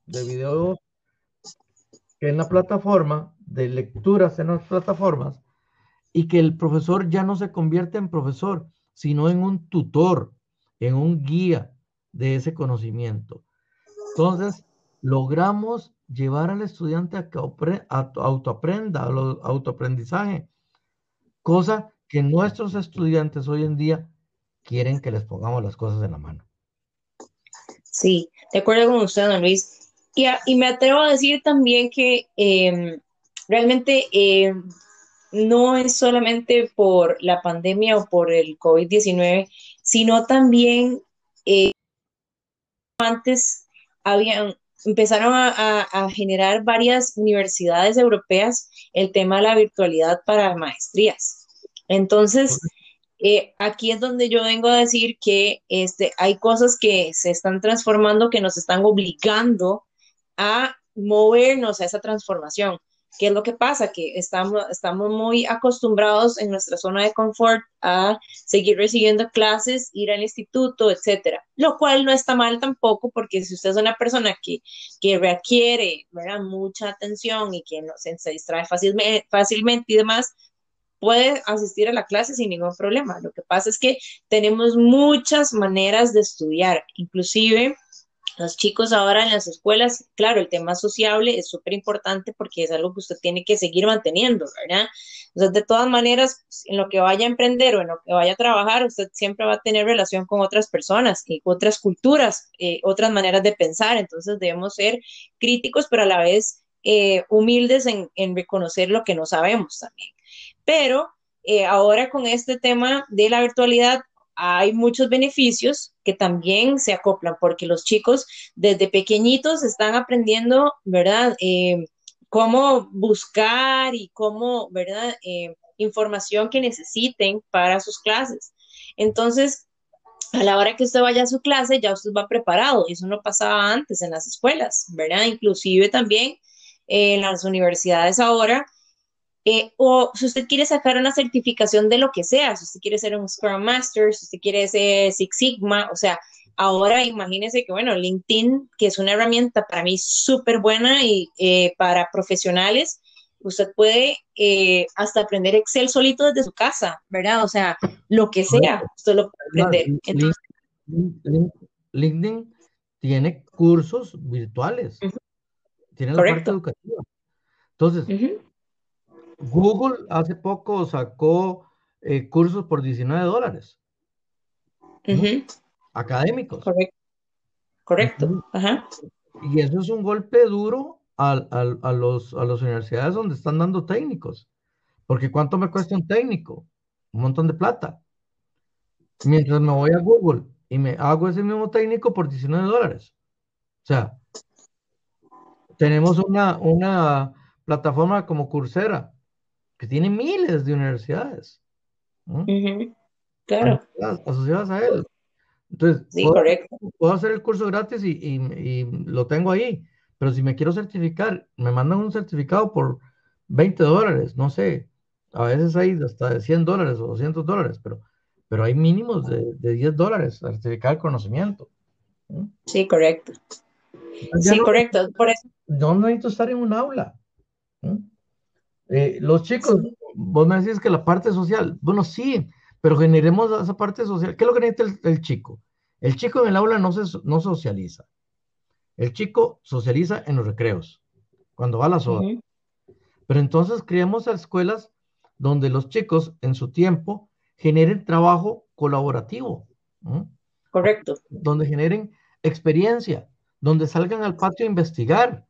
de videos en la plataforma, de lecturas en las plataformas, y que el profesor ya no se convierte en profesor, sino en un tutor, en un guía, de ese conocimiento. Entonces, logramos llevar al estudiante a que autoaprenda, autoaprendizaje, cosa que nuestros estudiantes hoy en día quieren que les pongamos las cosas en la mano. Sí, de acuerdo con usted, don Luis. Y, me atrevo a decir también que em, realmente em, no es solamente por la pandemia o por el COVID-19, sino también eh, antes habían, empezaron a, generar varias universidades europeas el tema de la virtualidad para maestrías. Entonces, eh, aquí es donde yo vengo a decir que este, hay cosas que se están transformando, que nos están obligando a movernos a esa transformación. ¿Qué es lo que pasa? Que estamos, estamos muy acostumbrados en nuestra zona de confort a seguir recibiendo clases, ir al instituto, etcétera. Lo cual no está mal tampoco, porque si usted es una persona que, que requiere mucha atención y que no, se, se distrae fácilmente, fácilmente y demás, puede asistir a la clase sin ningún problema. Lo que pasa es que tenemos muchas maneras de estudiar, inclusive los chicos ahora en las escuelas, claro, el tema sociable es súper importante porque es algo que usted tiene que seguir manteniendo, ¿verdad? Entonces, de todas maneras, en lo que vaya a emprender o en lo que vaya a trabajar, usted siempre va a tener relación con otras personas y otras culturas, eh, otras maneras de pensar. Entonces, debemos ser críticos, pero a la vez eh, humildes en, en reconocer lo que no sabemos también. Pero eh, ahora con este tema de la virtualidad hay muchos beneficios que también se acoplan porque los chicos desde pequeñitos están aprendiendo, ¿verdad? Eh, cómo buscar y cómo, ¿verdad? Eh, información que necesiten para sus clases. Entonces, a la hora que usted vaya a su clase, ya usted va preparado. Eso no pasaba antes en las escuelas, ¿verdad? Inclusive también en las universidades ahora eh, o si usted quiere sacar una certificación de lo que sea, si usted quiere ser un Scrum Master, si usted quiere ser Six Sigma, o sea, ahora imagínese que, bueno, LinkedIn, que es una herramienta para mí súper buena y eh, para profesionales, usted puede eh, hasta aprender Excel solito desde su casa, ¿verdad? O sea, lo que sea, usted lo puede aprender. LinkedIn tiene cursos virtuales, tiene la parte educativa. Entonces, Google hace poco sacó eh, cursos por 19 dólares. Académicos. Correcto. Y eso es un golpe duro a, los, a las universidades donde están dando técnicos. Porque ¿cuánto me cuesta un técnico? Un montón de plata. Mientras me voy a Google y me hago ese mismo técnico por 19 dólares. O sea, tenemos una, una plataforma como Coursera, que tiene miles de universidades. Claro. Asociadas a él. Entonces, sí, puedo, correcto. puedo, hacer el curso gratis y, y, y, lo tengo ahí. Pero si me quiero certificar, me mandan un certificado por 20 dólares, no sé. A veces hay hasta de 100 dólares o 200 dólares, pero, pero hay mínimos de, de 10 dólares certificar el conocimiento. Sí, correcto. sí, correcto. Por eso. No necesito estar en un aula. Eh, los chicos, vos me decís que la parte social, bueno, sí, pero generemos esa parte social. ¿Qué es lo que necesita el, chico? El chico en el aula no, se, no socializa. El chico socializa en los recreos, cuando va a la soda. Pero entonces creamos escuelas donde los chicos en su tiempo generen trabajo colaborativo. Correcto. Donde generen experiencia, donde salgan al patio a investigar,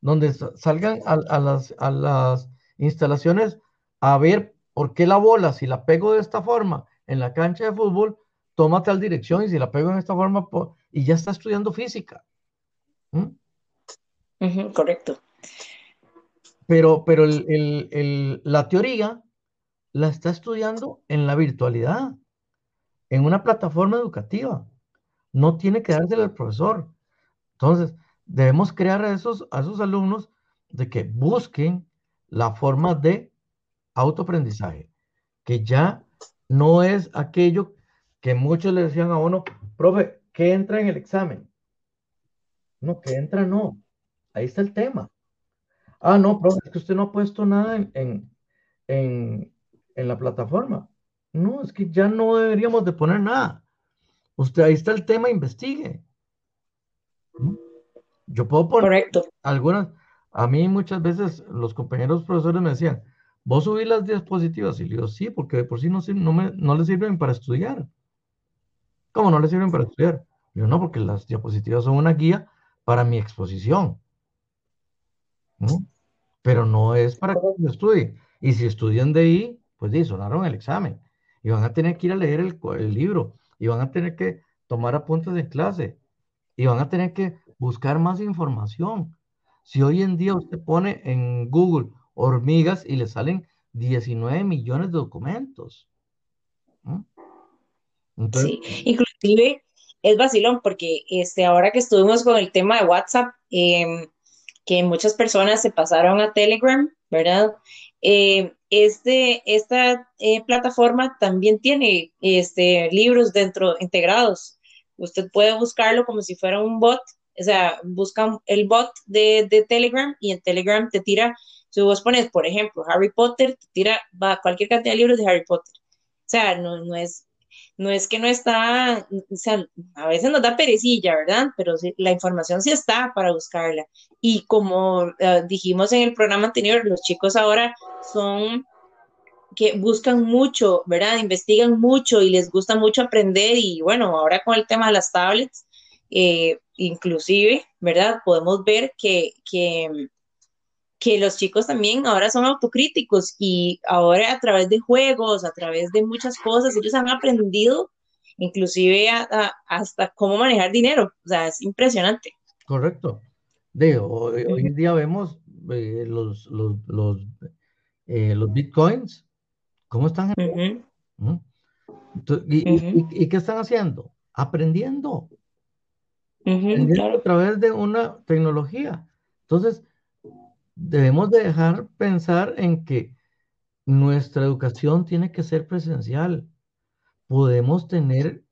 donde salgan a, las, a las instalaciones a ver por qué la bola, si la pego de esta forma en la cancha de fútbol, toma tal dirección y si la pego en esta forma, y ya está estudiando física. ¿Mm? correcto. Pero, pero la teoría la está estudiando en la virtualidad, en una plataforma educativa. No tiene que dársela al profesor. Entonces, debemos crear a esos, a esos alumnos de que busquen la forma de autoaprendizaje, que ya no es aquello que muchos le decían a uno, profe, que entra en el examen. No, que entra no. Ahí está el tema. Ah, no, profe, es que usted no ha puesto nada en, en, en, la plataforma. No, es que ya no deberíamos de poner nada. Usted ahí está el tema, investigue. Yo puedo poner Correcto. algunas, a mí muchas veces los compañeros profesores me decían, ¿vos subís las diapositivas? Y le digo, sí, porque de por sí no, no, me, no le sirven para estudiar. ¿Cómo no le sirven para estudiar? Yo no, porque las diapositivas son una guía para mi exposición. Pero no es para que se estudie. Y si estudian de ahí, pues sí, sonaron el examen. Y van a tener que ir a leer el, el libro. Y van a tener que tomar apuntes de clase. Y van a tener que buscar más información. Si hoy en día usted pone en Google hormigas y le salen 19 millones de documentos. sí, inclusive es vacilón porque este, ahora que estuvimos con el tema de WhatsApp, em, que muchas personas se pasaron a Telegram, ¿verdad? Eh, este, esta eh, plataforma también tiene este, libros dentro integrados. Usted puede buscarlo como si fuera un bot, o sea, busca el bot de, de Telegram y en Telegram te tira, si vos pones, por ejemplo, Harry Potter, te tira va, cualquier cantidad de libros de Harry Potter. O sea, no, no es, no es que no está, o sea, a veces nos da perecilla, ¿verdad? Pero la información sí está para buscarla. Y como eh, dijimos en el programa anterior, los chicos ahora son que buscan mucho, ¿verdad? Investigan mucho y les gusta mucho aprender y bueno, ahora con el tema de las tablets, eh, inclusive, ¿verdad? Podemos ver que, que que los chicos también ahora son autocríticos y ahora a través de juegos, a través de muchas cosas, ellos han aprendido inclusive hasta cómo manejar dinero. O sea, es impresionante. Correcto. De, hoy, en día vemos eh, los, los, los, eh, los, bitcoins, ¿cómo están? ¿Mm? y, qué están haciendo? Aprendiendo. Aprendiendo a través de una tecnología. Entonces, debemos dejar pensar en que nuestra educación tiene que ser presencial. Podemos tener,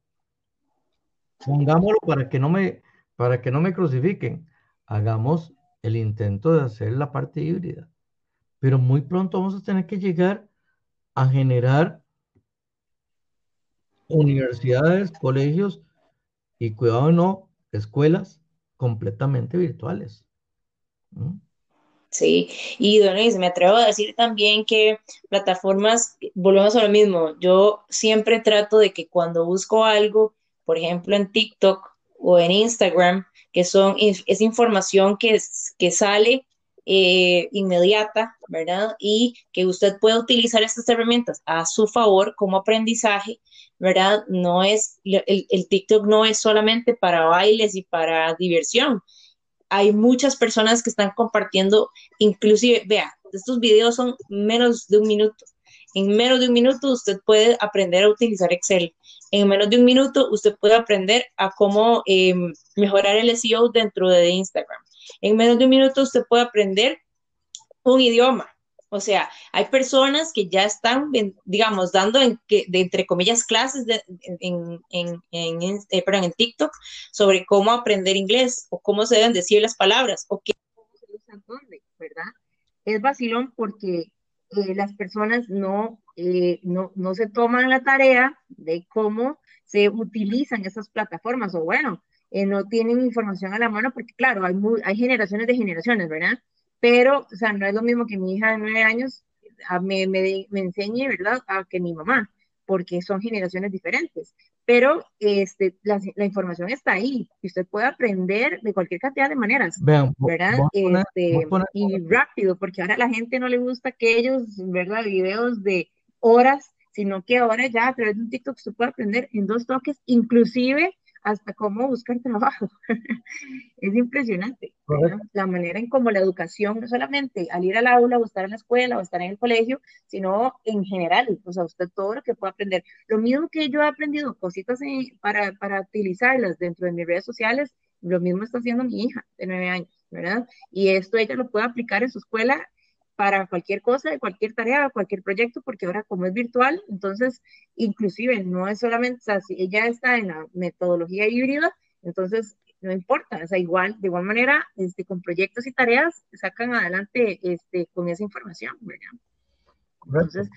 pongámoslo para que no me, para que no me crucifiquen, hagamos el intento de hacer la parte híbrida. Pero muy pronto vamos a tener que llegar a generar universidades, colegios y cuidado no, escuelas completamente virtuales. Sí, y Donis, me atrevo a decir también que plataformas, volvemos a lo mismo, yo siempre trato de que cuando busco algo, por ejemplo en TikTok o en Instagram, que son, es información que, que sale eh, inmediata, ¿verdad? Y que usted puede utilizar estas herramientas a su favor como aprendizaje, ¿verdad? No es, el, el TikTok no es solamente para bailes y para diversión, hay muchas personas que están compartiendo, inclusive, vea, estos videos son menos de un minuto. En menos de un minuto usted puede aprender a utilizar Excel. En menos de un minuto usted puede aprender a cómo em, mejorar el SEO dentro de Instagram. En menos de un minuto usted puede aprender un idioma. O sea, hay personas que ya están, digamos, dando, en, que, de, entre comillas, clases en, en, en, eh, en TikTok sobre cómo aprender inglés o cómo se deben decir las palabras o qué se usan dónde, ¿verdad? Es vacilón porque eh, las personas no, eh, no, no se toman la tarea de cómo se utilizan esas plataformas o bueno, no tienen información a la mano porque claro, hay, hay generaciones de generaciones, ¿verdad? pero, o sea, no es lo mismo que mi hija de nueve años me, me, me, enseñe, ¿verdad?, a que mi mamá, porque son generaciones diferentes. Pero este, la, la, información está ahí y usted puede aprender de cualquier cantidad de maneras, ¿verdad? este, y rápido, porque ahora a la gente no le gusta aquellos, ¿verdad?, videos de horas, sino que ahora ya a través de un TikTok usted puede aprender en dos toques, inclusive hasta cómo buscar trabajo. es impresionante la manera en cómo la educación, no solamente al ir al aula o estar en la escuela o estar en el colegio, sino en general, o sea, usted todo lo que puede aprender. Lo mismo que yo he aprendido, cositas para, para utilizarlas dentro de mis redes sociales, lo mismo está haciendo mi hija de nueve años, ¿verdad? Y esto ella lo puede aplicar en su escuela para cualquier cosa, de cualquier tarea, cualquier proyecto, porque ahora como es virtual, entonces inclusive no es solamente, o sea, si ella está en la metodología híbrida, entonces no importa, o sea, igual, de igual manera, este, con proyectos y tareas, sacan adelante este, con esa información, ¿verdad? Entonces,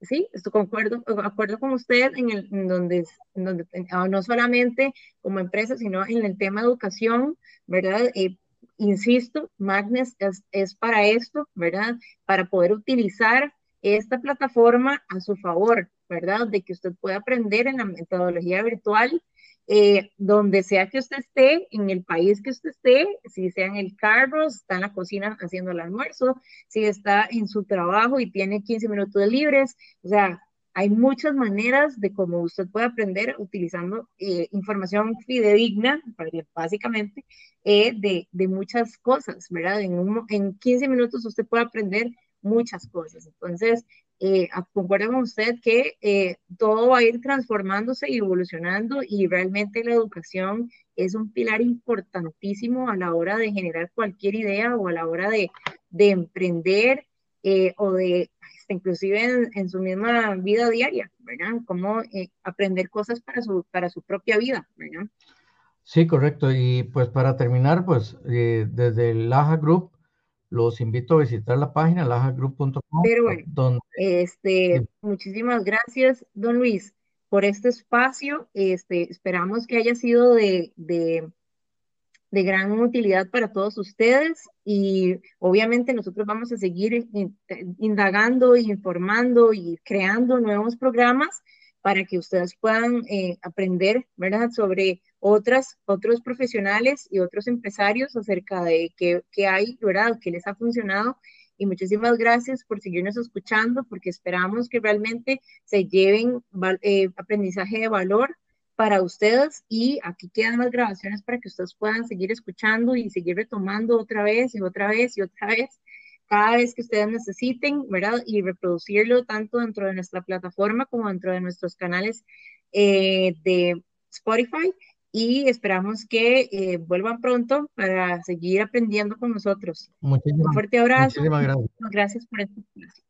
sí, estoy concuerdo, acuerdo con usted en, el, en donde, en donde ah, no solamente como empresa, sino en el tema de educación, ¿verdad? Eh, insisto, Magnes es, para esto, ¿verdad? Para poder utilizar esta plataforma a su favor, ¿verdad? De que usted pueda aprender en la metodología virtual eh, donde sea que usted esté, en el país que usted esté, si sea en el carro, está en la cocina haciendo el almuerzo, si está en su trabajo y tiene 15 minutos libres, o sea, hay muchas maneras de cómo usted puede aprender utilizando eh, información fidedigna, básicamente, eh, de, de, muchas cosas, ¿verdad? En, en 15 minutos usted puede aprender muchas cosas. Entonces, eh, concuerdo con usted que eh, todo va a ir transformándose y evolucionando y realmente la educación es un pilar importantísimo a la hora de generar cualquier idea o a la hora de, de emprender eh, o de, inclusive en, su misma vida diaria, ¿verdad? Cómo eh, aprender cosas para su, para su propia vida, ¿verdad? Sí, correcto. Y pues para terminar, pues eh, desde el Laja Group, los invito a visitar la página lajagroup.com. Pero bueno, donde, este, muchísimas gracias, don Luis, por este espacio. Este, esperamos que haya sido de, de, de gran utilidad para todos ustedes y obviamente nosotros vamos a seguir indagando, informando y creando nuevos programas para que ustedes puedan eh, aprender, ¿verdad?, sobre otras, otros profesionales y otros empresarios acerca de qué, qué hay, ¿verdad?, qué les ha funcionado. Y muchísimas gracias por seguirnos escuchando, porque esperamos que realmente se lleven eh, aprendizaje de valor para ustedes y aquí quedan las grabaciones para que ustedes puedan seguir escuchando y seguir retomando otra vez y otra vez y otra vez cada vez que ustedes necesiten, ¿verdad? Y reproducirlo tanto dentro de nuestra plataforma como dentro de nuestros canales eh, de Spotify. Y esperamos que eh, vuelvan pronto para seguir aprendiendo con nosotros. Muchísimas, Un fuerte abrazo. Muchísimas gracias. Gracias por este espacio.